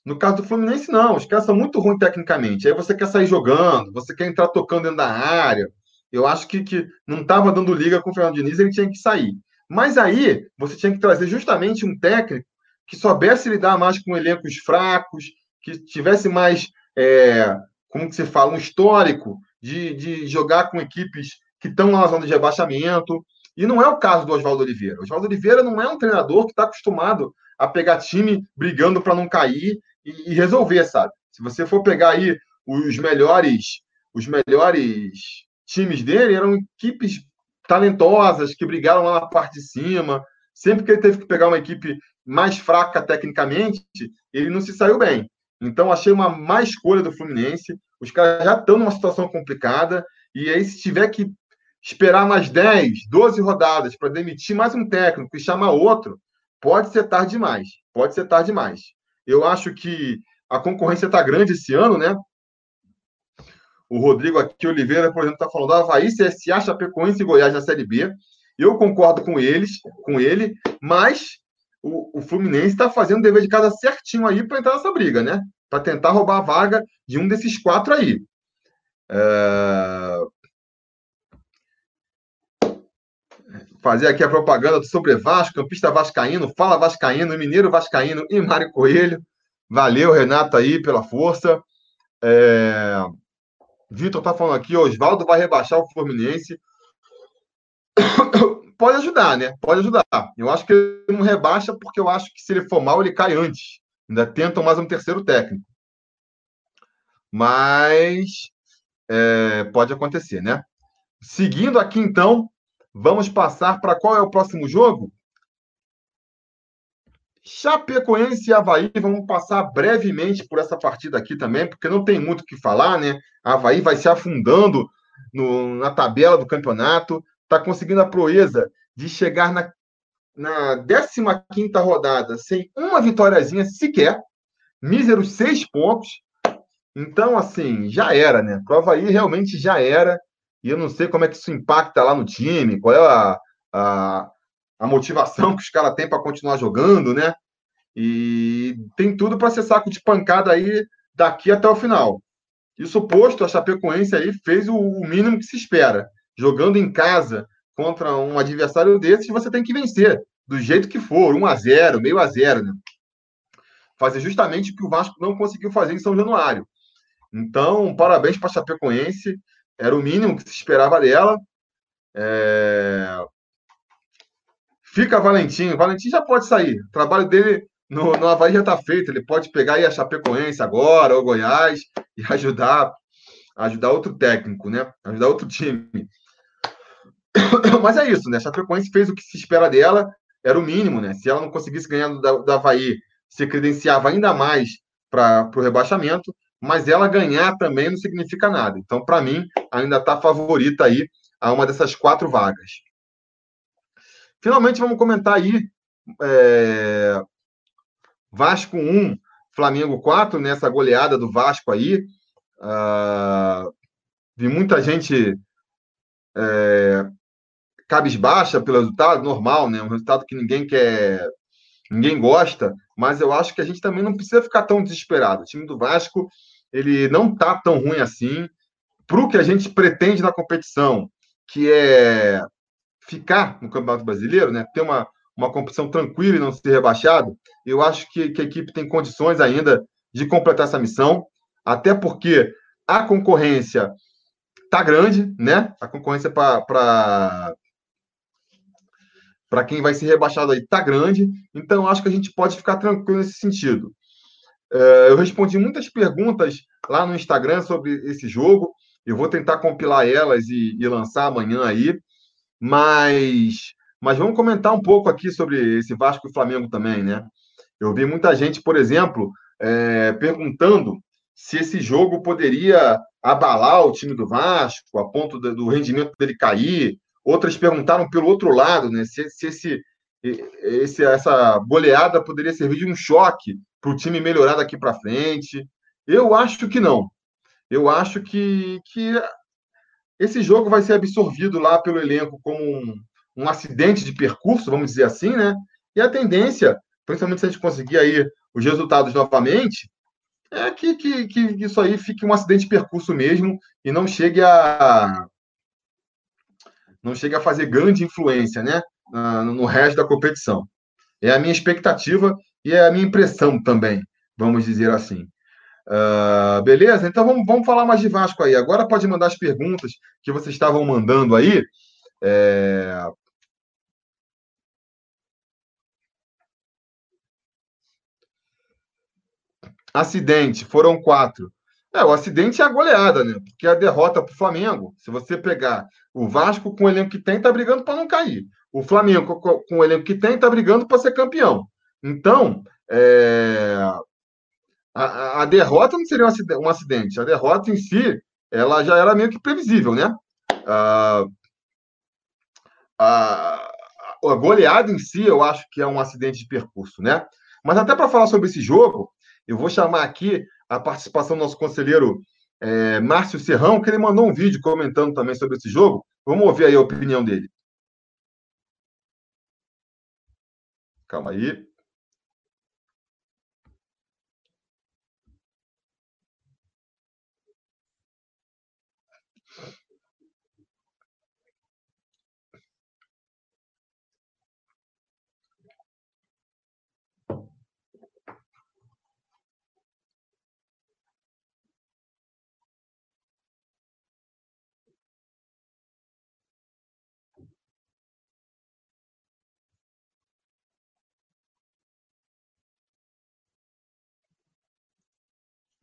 no caso do Fluminense, não. Os caras são muito ruins tecnicamente. Aí você quer sair jogando, você quer entrar tocando dentro da área. Eu acho que, que não estava dando liga com o Fernando Diniz, ele tinha que sair. Mas aí você tinha que trazer justamente um técnico que soubesse lidar mais com elencos fracos, que tivesse mais, é, como que se fala, um histórico de, de jogar com equipes que estão na zona de rebaixamento. E não é o caso do Oswaldo Oliveira. O Oswaldo Oliveira não é um treinador que está acostumado a pegar time brigando para não cair e, e resolver, sabe? Se você for pegar aí os melhores, os melhores times dele, eram equipes talentosas que brigaram lá na parte de cima. Sempre que ele teve que pegar uma equipe mais fraca tecnicamente, ele não se saiu bem. Então, achei uma má escolha do Fluminense. Os caras já estão numa situação complicada. E aí, se tiver que esperar mais 10, 12 rodadas para demitir mais um técnico e chamar outro, pode ser tarde demais. Pode ser tarde demais. Eu acho que a concorrência está grande esse ano, né? O Rodrigo aqui, Oliveira, por exemplo, está falando do Havaí, CSA, Chapecoense e Goiás na Série B. Eu concordo com eles, com ele, mas o, o Fluminense está fazendo o dever de casa certinho aí para entrar nessa briga, né? Para tentar roubar a vaga de um desses quatro aí. É... fazer aqui a propaganda sobre Vasco, campista vascaíno, fala vascaíno, mineiro vascaíno e Mário Coelho. Valeu, Renato, aí, pela força. É... Vitor tá falando aqui, Oswaldo vai rebaixar o Fluminense. Pode ajudar, né? Pode ajudar. Eu acho que ele não rebaixa, porque eu acho que se ele for mal, ele cai antes. Ainda tentam mais um terceiro técnico. Mas é, pode acontecer, né? Seguindo aqui, então, Vamos passar para qual é o próximo jogo? Chapecoense e Havaí, vamos passar brevemente por essa partida aqui também, porque não tem muito o que falar, né? Havaí vai se afundando no, na tabela do campeonato, está conseguindo a proeza de chegar na, na 15 rodada sem uma vitóriazinha sequer, míseros seis pontos. Então, assim, já era, né? Pro Havaí realmente já era. E eu não sei como é que isso impacta lá no time, qual é a, a, a motivação que os caras têm para continuar jogando, né? E tem tudo para ser saco de pancada aí daqui até o final. Isso posto, a Chapecoense aí fez o, o mínimo que se espera. Jogando em casa contra um adversário desses, você tem que vencer, do jeito que for, 1 a 0 meio a 0 né? Fazer justamente o que o Vasco não conseguiu fazer em São Januário. Então, parabéns para a Chapecoense. Era o mínimo que se esperava dela. É... Fica Valentim. Valentim já pode sair. O trabalho dele no, no Havaí já está feito. Ele pode pegar aí a Chapecoense agora, ou Goiás, e ajudar, ajudar outro técnico, né? Ajudar outro time. Mas é isso, né? A Chapecoense fez o que se espera dela, era o mínimo, né? Se ela não conseguisse ganhar da, da Havaí, se credenciava ainda mais para o rebaixamento mas ela ganhar também não significa nada. Então, para mim, ainda está favorita aí a uma dessas quatro vagas. Finalmente, vamos comentar aí é... Vasco 1, Flamengo 4, nessa goleada do Vasco aí. Uh... Vi muita gente é... cabisbaixa pelo resultado, normal, né? Um resultado que ninguém quer, ninguém gosta, mas eu acho que a gente também não precisa ficar tão desesperado. O time do Vasco ele não está tão ruim assim para o que a gente pretende na competição, que é ficar no Campeonato Brasileiro, né? Ter uma, uma competição tranquila e não ser rebaixado. Eu acho que, que a equipe tem condições ainda de completar essa missão, até porque a concorrência tá grande, né? A concorrência para para quem vai ser rebaixado aí tá grande, então acho que a gente pode ficar tranquilo nesse sentido. É, eu respondi muitas perguntas lá no Instagram sobre esse jogo. Eu vou tentar compilar elas e, e lançar amanhã aí. Mas, mas vamos comentar um pouco aqui sobre esse Vasco e Flamengo também, né? Eu vi muita gente, por exemplo, é, perguntando se esse jogo poderia abalar o time do Vasco a ponto do rendimento dele cair. Outras perguntaram pelo outro lado, né? Se, se esse, esse, essa goleada poderia servir de um choque para o time melhorar daqui para frente. Eu acho que não. Eu acho que, que esse jogo vai ser absorvido lá pelo elenco como um, um acidente de percurso, vamos dizer assim, né? E a tendência, principalmente se a gente conseguir aí os resultados novamente, é que, que, que isso aí fique um acidente de percurso mesmo e não chegue a não chegue a fazer grande influência, né, no resto da competição. É a minha expectativa e é a minha impressão também, vamos dizer assim. Uh, beleza? Então vamos, vamos falar mais de Vasco aí. Agora pode mandar as perguntas que vocês estavam mandando aí. É... Acidente, foram quatro. É, o acidente é a goleada, né? Porque a derrota para o Flamengo, se você pegar o Vasco com o elenco que tem, tá brigando para não cair. O Flamengo com, com o elenco que tem, tá brigando para ser campeão. Então, é, a, a, derrota não seria um acidente, a derrota em si, ela já era meio que previsível, né? A, a, a goleada em si, eu acho que é um acidente de percurso, né? Mas até para falar sobre esse jogo, eu vou chamar aqui a participação do nosso conselheiro é, Márcio Serrão, que ele mandou um vídeo comentando também sobre esse jogo. Vamos ouvir aí a opinião dele. Calma aí.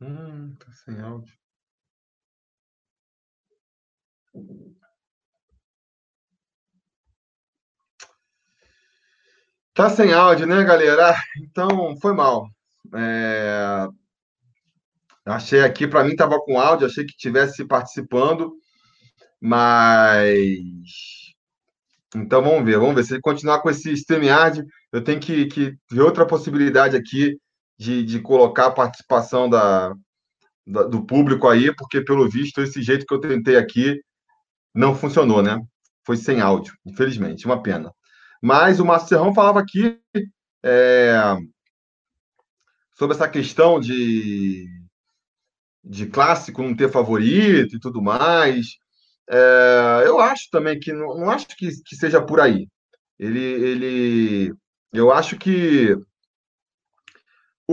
Hum, tá sem áudio. Tá sem áudio, né, galera? Então, foi mal. É... Achei aqui, para mim estava com áudio, achei que tivesse participando, mas. Então vamos ver, vamos ver. Se ele continuar com esse StreamYard, eu tenho que, que ver outra possibilidade aqui de, de colocar a participação da, da, do público aí, porque pelo visto esse jeito que eu tentei aqui não funcionou, né? Foi sem áudio, infelizmente, uma pena. Mas o Márcio Serrão falava aqui é, sobre essa questão de, de clássico não ter favorito e tudo mais. É, eu acho também que não, não acho que, que, seja por aí. Ele, ele, eu acho que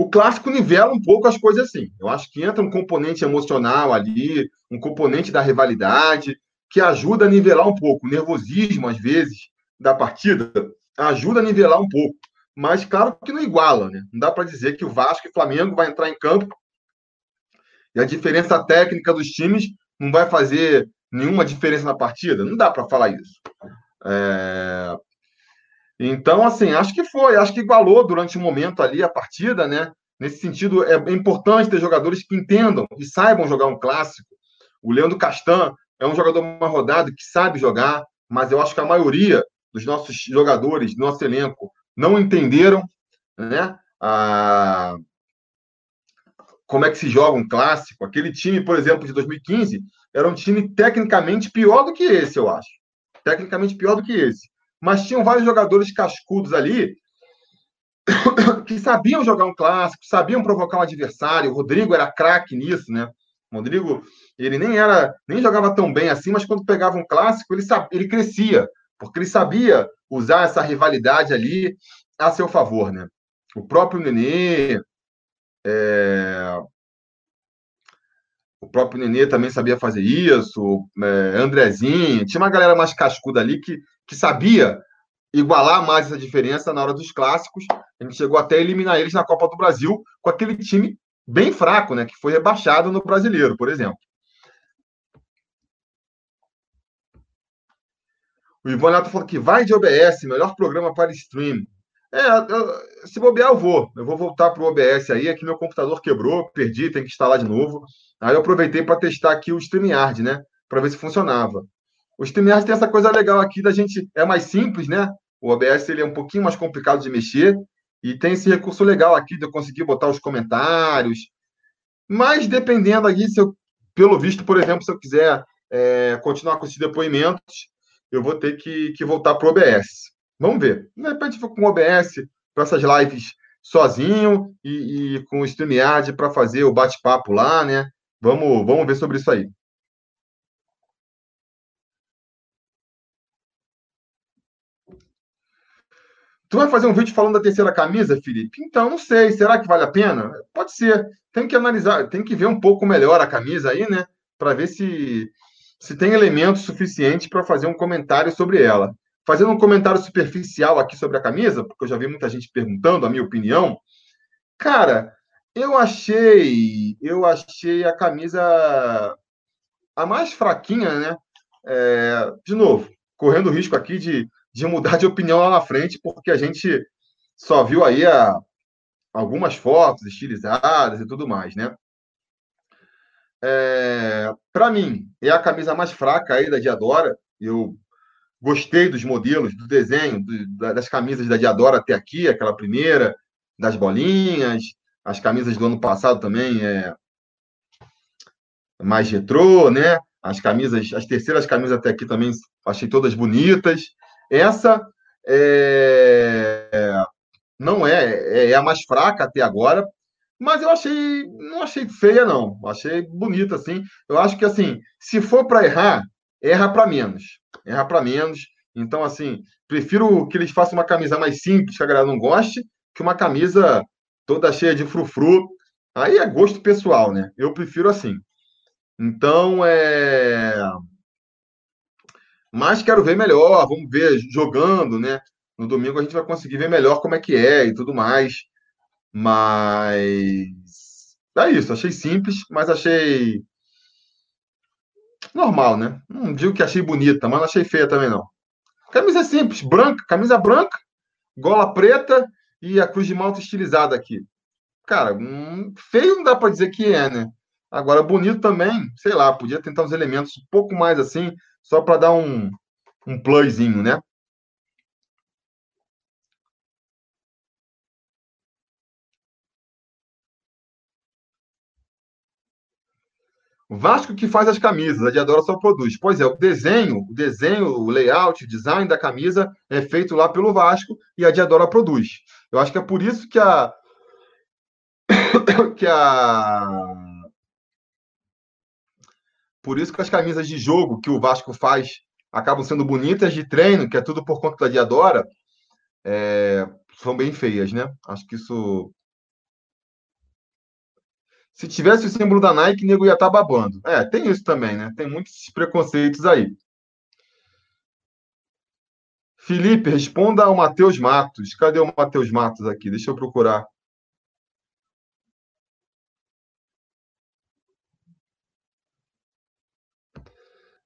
o clássico nivela um pouco as coisas assim. Eu acho que entra um componente emocional ali, um componente da rivalidade, que ajuda a nivelar um pouco. O nervosismo, às vezes, da partida ajuda a nivelar um pouco. Mas claro que não iguala, né? Não dá para dizer que o Vasco e o Flamengo vai entrar em campo e a diferença técnica dos times não vai fazer nenhuma diferença na partida. Não dá para falar isso. É... Então, assim, acho que foi, acho que igualou durante um momento ali a partida, né? Nesse sentido, é importante ter jogadores que entendam e saibam jogar um clássico. O Leandro Castan é um jogador uma rodada que sabe jogar, mas eu acho que a maioria dos nossos jogadores, do nosso elenco, não entenderam né, a... como é que se joga um clássico. Aquele time, por exemplo, de 2015, era um time tecnicamente pior do que esse, eu acho. Tecnicamente pior do que esse. Mas tinham vários jogadores cascudos ali que sabiam jogar um clássico, sabiam provocar um adversário. O Rodrigo era craque nisso, né? O Rodrigo, ele nem era, nem jogava tão bem assim, mas quando pegava um clássico, ele, sabia, ele crescia porque ele sabia usar essa rivalidade ali a seu favor, né? O próprio Nenê, é... o próprio Nenê também sabia fazer isso, é... Andrezinho, tinha uma galera mais cascuda ali que, que sabia igualar mais essa diferença na hora dos clássicos. A gente chegou até a eliminar eles na Copa do Brasil com aquele time bem fraco, né? Que foi rebaixado no brasileiro, por exemplo. O Ivan Neto falou que vai de OBS, melhor programa para stream. É, eu, se bobear, eu vou. Eu vou voltar para o OBS aí. Aqui meu computador quebrou, perdi, tem que instalar de novo. Aí eu aproveitei para testar aqui o StreamYard, né? Para ver se funcionava. O StreamYard tem essa coisa legal aqui da gente. É mais simples, né? O OBS ele é um pouquinho mais complicado de mexer. E tem esse recurso legal aqui de eu conseguir botar os comentários. Mas dependendo aí, se eu, pelo visto, por exemplo, se eu quiser é, continuar com esses depoimentos, eu vou ter que, que voltar para o OBS. Vamos ver. De repente, vou com o OBS para essas lives sozinho e, e com o StreamYard para fazer o bate-papo lá, né? Vamos, vamos ver sobre isso aí. Tu vai fazer um vídeo falando da terceira camisa, Felipe? Então, não sei. Será que vale a pena? Pode ser. Tem que analisar, tem que ver um pouco melhor a camisa aí, né? Para ver se se tem elementos suficientes para fazer um comentário sobre ela. Fazendo um comentário superficial aqui sobre a camisa, porque eu já vi muita gente perguntando a minha opinião. Cara, eu achei, eu achei a camisa a mais fraquinha, né? É, de novo, correndo o risco aqui de, de mudar de opinião lá na frente, porque a gente só viu aí a, algumas fotos estilizadas e tudo mais, né? É, para mim, é a camisa mais fraca aí da Diadora. Eu gostei dos modelos, do desenho, do, das camisas da Diadora até aqui, aquela primeira, das bolinhas. As camisas do ano passado também é mais retrô, né? As camisas, as terceiras camisas até aqui também achei todas bonitas. Essa é, não é, é, é a mais fraca até agora, mas eu achei, não achei feia, não. Achei bonita, assim. Eu acho que, assim, se for para errar, erra para menos. Erra para menos. Então, assim, prefiro que eles façam uma camisa mais simples, que a galera não goste, que uma camisa toda cheia de frufru. Aí é gosto pessoal, né? Eu prefiro assim. Então, é. Mas quero ver melhor, vamos ver jogando, né? No domingo a gente vai conseguir ver melhor como é que é e tudo mais. Mas é isso, achei simples, mas achei normal, né? Não digo que achei bonita, mas não achei feia também não. Camisa simples, branca, camisa branca, gola preta e a cruz de malta estilizada aqui. Cara, hum, feio não dá para dizer que é, né? Agora, bonito também, sei lá, podia tentar uns elementos um pouco mais assim, só para dar um, um pluszinho, né? Vasco que faz as camisas, a Diadora só produz. Pois é, o desenho, o desenho, o layout, o design da camisa é feito lá pelo Vasco e a Diadora produz. Eu acho que é por isso que a que a por isso que as camisas de jogo que o Vasco faz acabam sendo bonitas de treino, que é tudo por conta da Diadora, é, são bem feias, né? Acho que isso se tivesse o símbolo da Nike, nego ia estar tá babando. É, tem isso também, né? Tem muitos preconceitos aí. Felipe, responda ao Matheus Matos. Cadê o Matheus Matos aqui? Deixa eu procurar.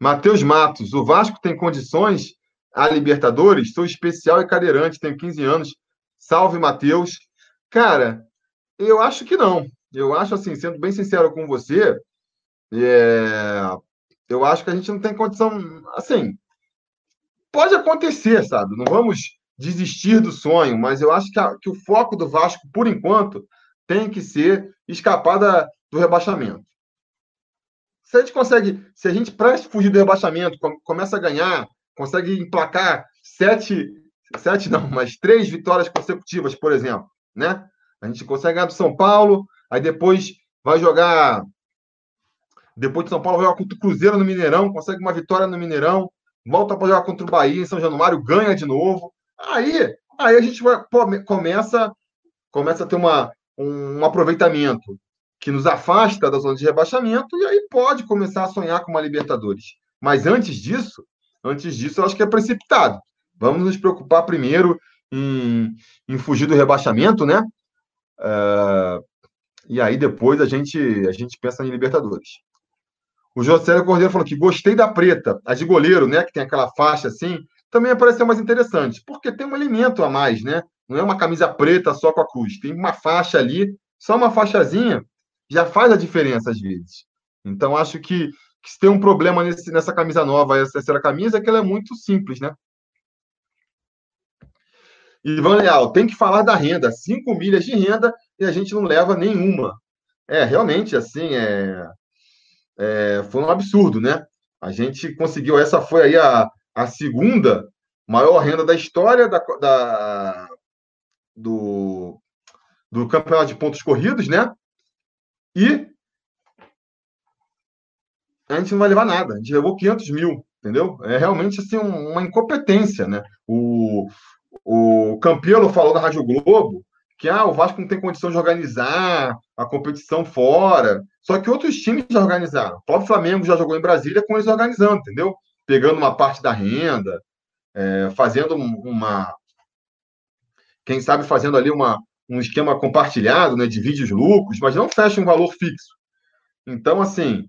Matheus Matos, o Vasco tem condições a Libertadores? Sou especial e cadeirante, tenho 15 anos. Salve, Matheus. Cara, eu acho que não. Eu acho assim, sendo bem sincero com você, é... eu acho que a gente não tem condição. Assim, pode acontecer, sabe? Não vamos desistir do sonho, mas eu acho que, a, que o foco do Vasco, por enquanto, tem que ser escapar da, do rebaixamento. Se a gente consegue, se a gente presta fugir do rebaixamento, começa a ganhar, consegue emplacar sete, sete não, mas três vitórias consecutivas, por exemplo, né? A gente consegue ganhar do São Paulo, Aí depois vai jogar. Depois de São Paulo, vai jogar contra o Cruzeiro no Mineirão, consegue uma vitória no Mineirão, volta para jogar contra o Bahia em São Januário, ganha de novo. Aí, aí a gente vai, começa, começa a ter uma, um, um aproveitamento que nos afasta da zona de rebaixamento e aí pode começar a sonhar com uma Libertadores. Mas antes disso, antes disso, eu acho que é precipitado. Vamos nos preocupar primeiro em, em fugir do rebaixamento, né? Uh, e aí depois a gente, a gente pensa em Libertadores. O José Cordeiro falou que gostei da preta, a de goleiro, né? Que tem aquela faixa assim, também pareceu mais interessante, porque tem um elemento a mais, né? Não é uma camisa preta só com a cruz, tem uma faixa ali, só uma faixazinha já faz a diferença às vezes. Então acho que, que se tem um problema nesse, nessa camisa nova, essa terceira camisa, é que ela é muito simples, né? Ivan Leal, tem que falar da renda. 5 milhas de renda e a gente não leva nenhuma. É, realmente, assim, é, é, foi um absurdo, né? A gente conseguiu, essa foi aí a, a segunda maior renda da história da, da, do, do campeonato de pontos corridos, né? E a gente não vai levar nada. A gente levou 500 mil, entendeu? É realmente assim uma incompetência, né? O, o Campelo falou na Rádio Globo que ah, o Vasco não tem condição de organizar a competição fora. Só que outros times já organizaram. O próprio Flamengo já jogou em Brasília com eles organizando, entendeu? Pegando uma parte da renda, é, fazendo uma. Quem sabe fazendo ali uma, um esquema compartilhado, né? Divide os lucros, mas não fecha um valor fixo. Então, assim,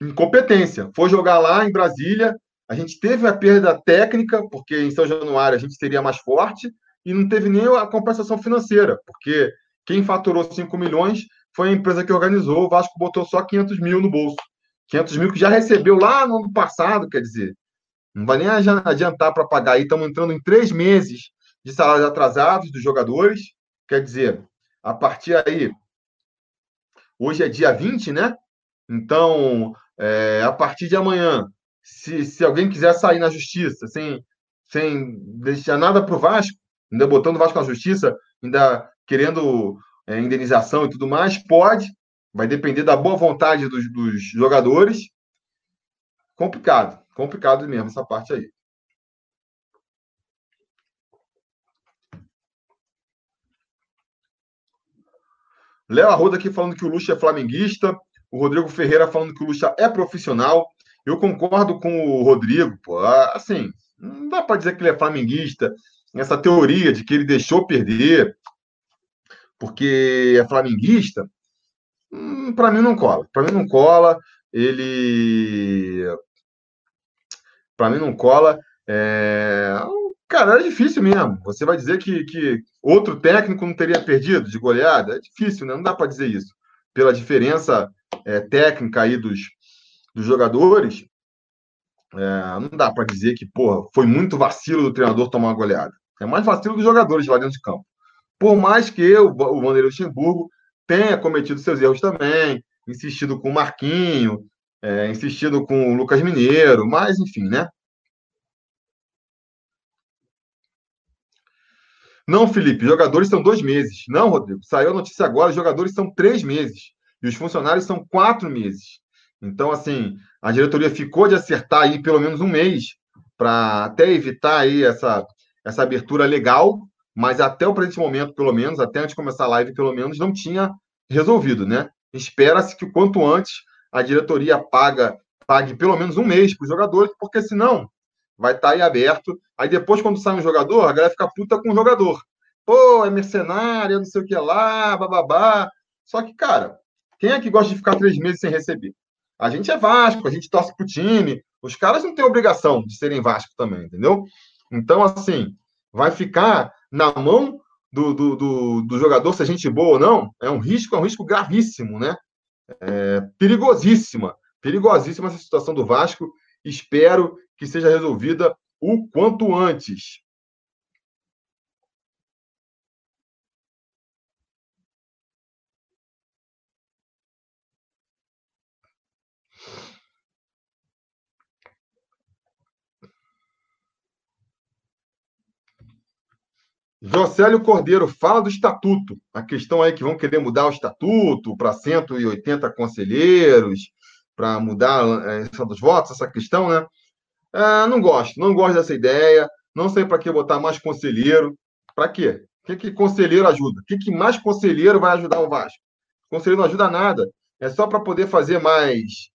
incompetência. Foi jogar lá em Brasília, a gente teve a perda técnica, porque em São Januário a gente seria mais forte, e não teve nem a compensação financeira, porque quem faturou 5 milhões foi a empresa que organizou, o Vasco botou só 500 mil no bolso. 500 mil que já recebeu lá no ano passado, quer dizer, não vai nem adiantar para pagar aí, estamos entrando em três meses de salários atrasados dos jogadores, quer dizer, a partir aí, hoje é dia 20, né? Então, é, a partir de amanhã, se, se alguém quiser sair na justiça sem, sem deixar nada para o Vasco, ainda botando o Vasco na justiça, ainda querendo é, indenização e tudo mais, pode, vai depender da boa vontade dos, dos jogadores. Complicado, complicado mesmo essa parte aí. Léo Arruda aqui falando que o Lucha é flamenguista. O Rodrigo Ferreira falando que o Lucha é profissional. Eu concordo com o Rodrigo, pô. Assim, não dá para dizer que ele é flamenguista essa teoria de que ele deixou perder porque é flamenguista, hum, para mim não cola. Para mim não cola. Ele. Para mim não cola. É... Cara, era difícil mesmo. Você vai dizer que, que outro técnico não teria perdido de goleada? É difícil, né? Não dá para dizer isso. Pela diferença é, técnica aí dos, dos jogadores, é, não dá para dizer que, porra, foi muito vacilo do treinador tomar uma goleada. É mais vacilo dos jogadores lá dentro de campo. Por mais que o, o Vanderlei Luxemburgo tenha cometido seus erros também, insistido com o Marquinho, é, insistido com o Lucas Mineiro, mas enfim, né? Não, Felipe, jogadores são dois meses. Não, Rodrigo, saiu a notícia agora, jogadores são três meses. E os funcionários são quatro meses. Então, assim, a diretoria ficou de acertar aí pelo menos um mês para até evitar aí essa, essa abertura legal, mas até o presente momento, pelo menos, até antes de começar a live, pelo menos, não tinha resolvido, né? Espera-se que quanto antes a diretoria paga, pague pelo menos um mês para os jogadores, porque senão vai estar tá aí aberto. Aí depois, quando sai um jogador, a galera fica puta com o jogador. Pô, é mercenário, não sei o que lá, bababá. Só que, cara, quem é que gosta de ficar três meses sem receber? A gente é Vasco, a gente torce pro time. Os caras não têm obrigação de serem Vasco também, entendeu? Então, assim, vai ficar na mão do, do, do, do, jogador se a gente boa ou não, é um risco, é um risco gravíssimo, né? É perigosíssima, perigosíssima essa situação do Vasco. Espero que seja resolvida o quanto antes. Jocélio Cordeiro, fala do estatuto. A questão aí que vão querer mudar o estatuto para 180 conselheiros, para mudar é, dos votos, essa questão, né? É, não gosto, não gosto dessa ideia. Não sei para que botar mais conselheiro. Para quê? O que, que conselheiro ajuda? O que, que mais conselheiro vai ajudar o Vasco? Conselheiro não ajuda nada. É só para poder fazer mais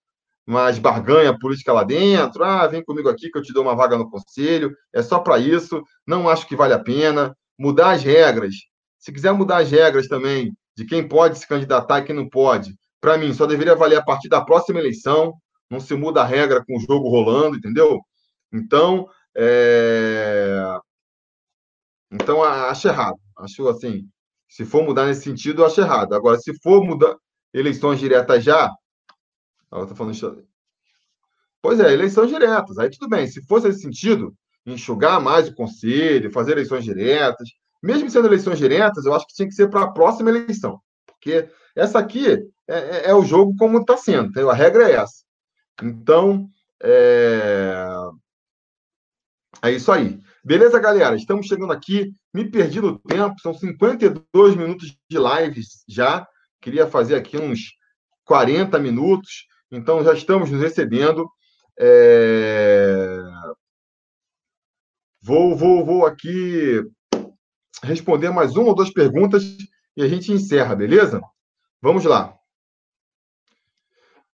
mais barganha política lá dentro. Ah, vem comigo aqui que eu te dou uma vaga no conselho. É só para isso. Não acho que vale a pena mudar as regras. Se quiser mudar as regras também de quem pode se candidatar e quem não pode, para mim, só deveria valer a partir da próxima eleição. Não se muda a regra com o jogo rolando, entendeu? Então, é... então acho errado. Acho assim, se for mudar nesse sentido, acho errado. Agora, se for mudar eleições diretas já, eu tô falando Pois é, eleições diretas. Aí tudo bem. Se fosse nesse sentido, enxugar mais o conselho, fazer eleições diretas. Mesmo sendo eleições diretas, eu acho que tinha que ser para a próxima eleição. Porque essa aqui é, é, é o jogo como está sendo, a regra é essa. Então, é... é isso aí. Beleza, galera? Estamos chegando aqui. Me perdi no tempo, são 52 minutos de lives já. Queria fazer aqui uns 40 minutos. Então, já estamos nos recebendo. É... Vou, vou, vou aqui responder mais uma ou duas perguntas e a gente encerra, beleza? Vamos lá.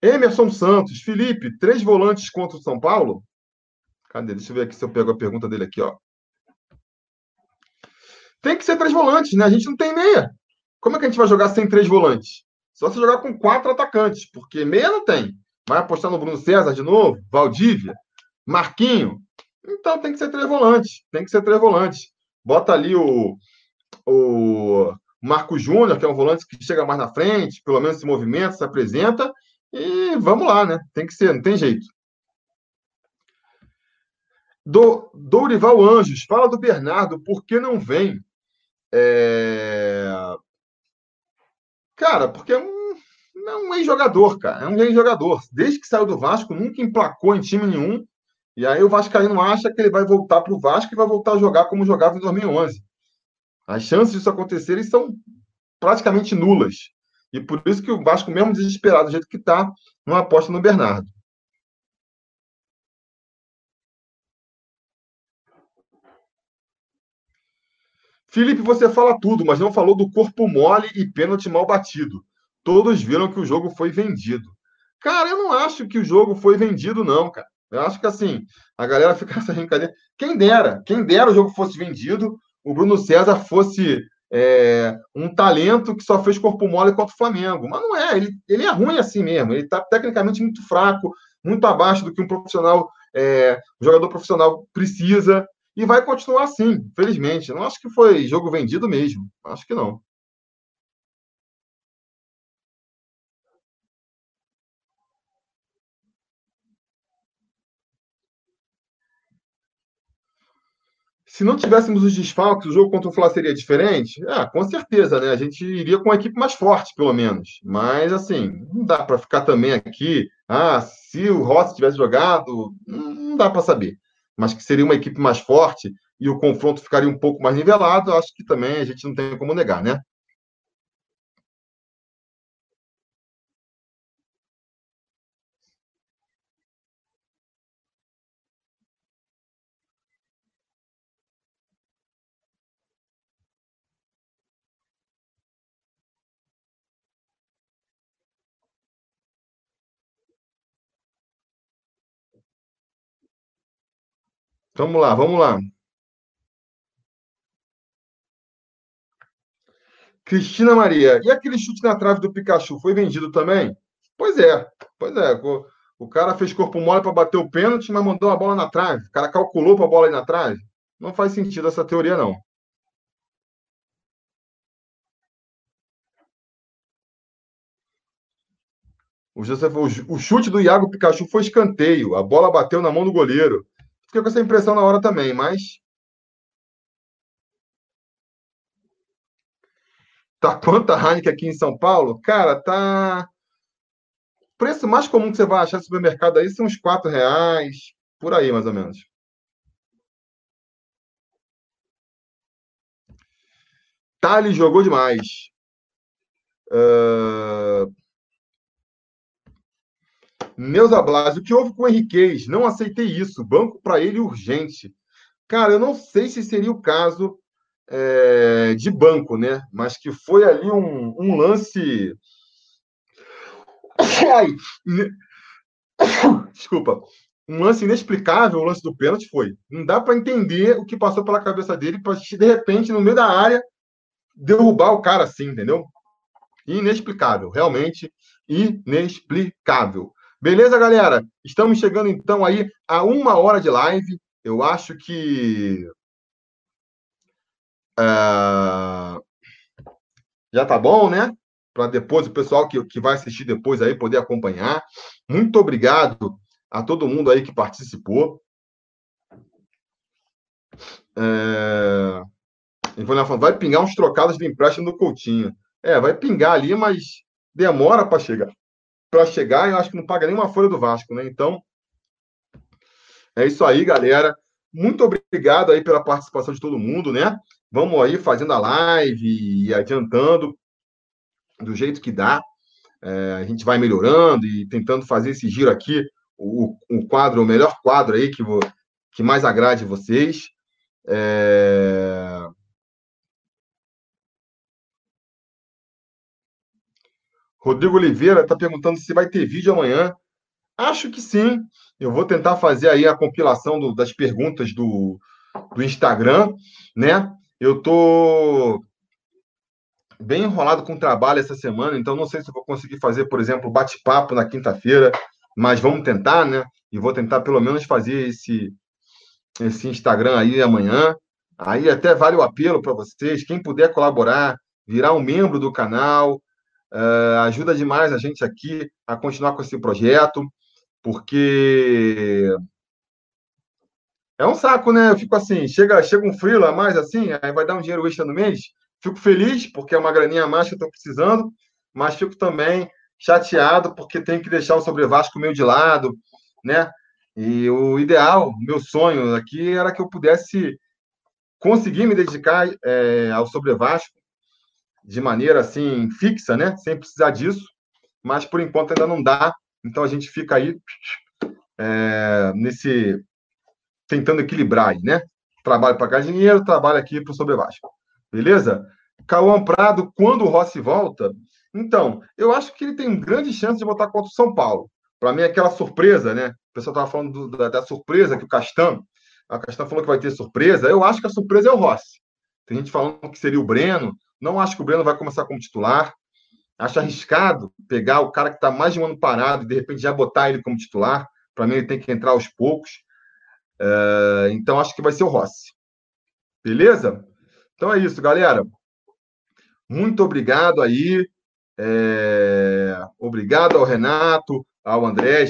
Emerson Santos, Felipe, três volantes contra o São Paulo? Cadê? Deixa eu ver aqui se eu pego a pergunta dele aqui, ó. Tem que ser três volantes, né? A gente não tem meia. Como é que a gente vai jogar sem três volantes? Só se jogar com quatro atacantes, porque meia não tem. Vai apostar no Bruno César de novo? Valdívia? Marquinho? Então tem que ser três volantes. Tem que ser três volantes. Bota ali o, o Marco Júnior, que é um volante que chega mais na frente, pelo menos se movimenta, se apresenta, e vamos lá, né? Tem que ser, não tem jeito. Do, Dourival Anjos, fala do Bernardo, por que não vem? É... Cara, porque é um, é um ex-jogador, cara. É um ex-jogador. Desde que saiu do Vasco, nunca emplacou em time nenhum. E aí o Vascaíno acha que ele vai voltar para o Vasco e vai voltar a jogar como jogava em 2011. As chances disso acontecerem são praticamente nulas. E por isso que o Vasco, mesmo desesperado do jeito que está, não aposta no Bernardo. Felipe, você fala tudo, mas não falou do corpo mole e pênalti mal batido. Todos viram que o jogo foi vendido. Cara, eu não acho que o jogo foi vendido, não, cara. Eu acho que assim, a galera fica essa brincadeira. Quem dera, quem dera o jogo fosse vendido, o Bruno César fosse é, um talento que só fez corpo mole contra o Flamengo. Mas não é, ele, ele é ruim assim mesmo. Ele está tecnicamente muito fraco, muito abaixo do que um profissional, é, um jogador profissional precisa. E vai continuar assim, infelizmente. Não acho que foi jogo vendido mesmo. Acho que não. Se não tivéssemos os desfalques, o jogo contra o Fla seria diferente? Ah, com certeza, né? A gente iria com uma equipe mais forte, pelo menos. Mas, assim, não dá para ficar também aqui. Ah, se o Rossi tivesse jogado, não dá para saber. Mas que seria uma equipe mais forte e o confronto ficaria um pouco mais nivelado, acho que também a gente não tem como negar, né? Vamos lá, vamos lá. Cristina Maria, e aquele chute na trave do Pikachu foi vendido também? Pois é, pois é. O, o cara fez corpo mole para bater o pênalti, mas mandou a bola na trave. O cara calculou para a bola ir na trave. Não faz sentido essa teoria, não. O, Joseph, o, o chute do Iago Pikachu foi escanteio. A bola bateu na mão do goleiro. Fiquei com essa impressão na hora também, mas. Tá quanta Heineken aqui em São Paulo? Cara, tá. O preço mais comum que você vai achar no supermercado aí são uns 4 reais, por aí, mais ou menos. Thales jogou demais. Uh... Neuza Blas, o que houve com o Henriquez? Não aceitei isso. Banco para ele urgente. Cara, eu não sei se seria o caso é, de banco, né? Mas que foi ali um, um lance. Ai, Desculpa. Um lance inexplicável, o lance do pênalti foi. Não dá para entender o que passou pela cabeça dele para de repente, no meio da área, derrubar o cara assim, entendeu? Inexplicável, realmente inexplicável. Beleza, galera? Estamos chegando então aí a uma hora de live. Eu acho que. Uh, já tá bom, né? Para depois o pessoal que, que vai assistir depois aí poder acompanhar. Muito obrigado a todo mundo aí que participou. É... Vai pingar uns trocados de empréstimo do Coutinho. É, vai pingar ali, mas demora para chegar para chegar, eu acho que não paga nenhuma folha do Vasco, né? Então, é isso aí, galera. Muito obrigado aí pela participação de todo mundo, né? Vamos aí fazendo a live e adiantando do jeito que dá. É, a gente vai melhorando e tentando fazer esse giro aqui, o, o quadro, o melhor quadro aí que, que mais agrade vocês. É... Rodrigo Oliveira está perguntando se vai ter vídeo amanhã. Acho que sim. Eu vou tentar fazer aí a compilação do, das perguntas do, do Instagram, né? Eu tô bem enrolado com o trabalho essa semana, então não sei se vou conseguir fazer, por exemplo, bate-papo na quinta-feira, mas vamos tentar, né? E vou tentar pelo menos fazer esse esse Instagram aí amanhã. Aí até vale o apelo para vocês, quem puder colaborar, virar um membro do canal, Uh, ajuda demais a gente aqui a continuar com esse projeto, porque é um saco, né? Eu fico assim, chega, chega um freela a mais assim, aí vai dar um dinheiro extra no mês. Fico feliz, porque é uma graninha a mais que eu estou precisando, mas fico também chateado, porque tenho que deixar o Sobre Vasco meio de lado, né? E o ideal, meu sonho aqui era que eu pudesse conseguir me dedicar é, ao Sobre Vasco de maneira assim fixa, né? Sem precisar disso, mas por enquanto ainda não dá. Então a gente fica aí é, nesse tentando equilibrar aí, né? Trabalho para ganhar dinheiro, trabalho aqui para o sobre. Beleza? Cauã Prado, quando o Rossi volta? Então, eu acho que ele tem grande chance de voltar contra o São Paulo. Para mim, é aquela surpresa, né? O pessoal estava falando do, da, da, surpresa que o Castan, a Castan falou que vai ter surpresa. Eu acho que a surpresa é o Rossi. Tem gente falando que seria o Breno. Não acho que o Breno vai começar como titular. Acho arriscado pegar o cara que está mais de um ano parado e de repente já botar ele como titular. Para mim, ele tem que entrar aos poucos. É, então, acho que vai ser o Rossi. Beleza? Então é isso, galera. Muito obrigado aí. É... Obrigado ao Renato, ao André,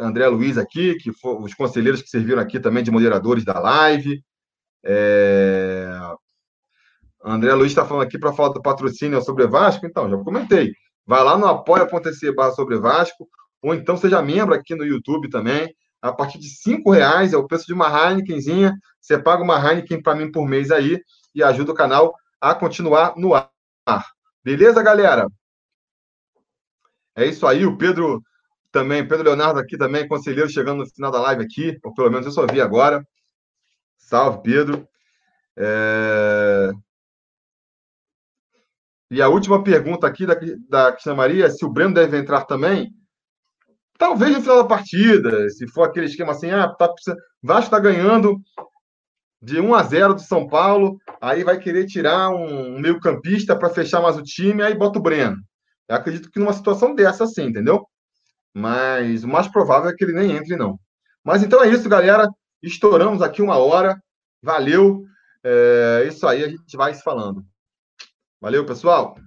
André Luiz aqui, que foram os conselheiros que serviram aqui também de moderadores da live. É... André Luiz está falando aqui para falar do patrocínio sobre Vasco. Então, já comentei. Vai lá no apoia.se barra sobre Vasco, ou então seja membro aqui no YouTube também. A partir de cinco reais é o preço de uma Heinekenzinha. Você paga uma Heineken para mim por mês aí e ajuda o canal a continuar no ar. Beleza, galera? É isso aí. O Pedro também, Pedro Leonardo aqui também, conselheiro chegando no final da live aqui, ou pelo menos eu só vi agora. Salve, Pedro. É... E a última pergunta aqui da, da Cristina Maria, se o Breno deve entrar também. Talvez no final da partida, se for aquele esquema assim, ah, tá, Vasco está ganhando de 1 a 0 do São Paulo, aí vai querer tirar um meio-campista para fechar mais o time, aí bota o Breno. Eu acredito que numa situação dessa, assim, entendeu? Mas o mais provável é que ele nem entre, não. Mas então é isso, galera. Estouramos aqui uma hora. Valeu. É isso aí, a gente vai se falando. Valeu, pessoal.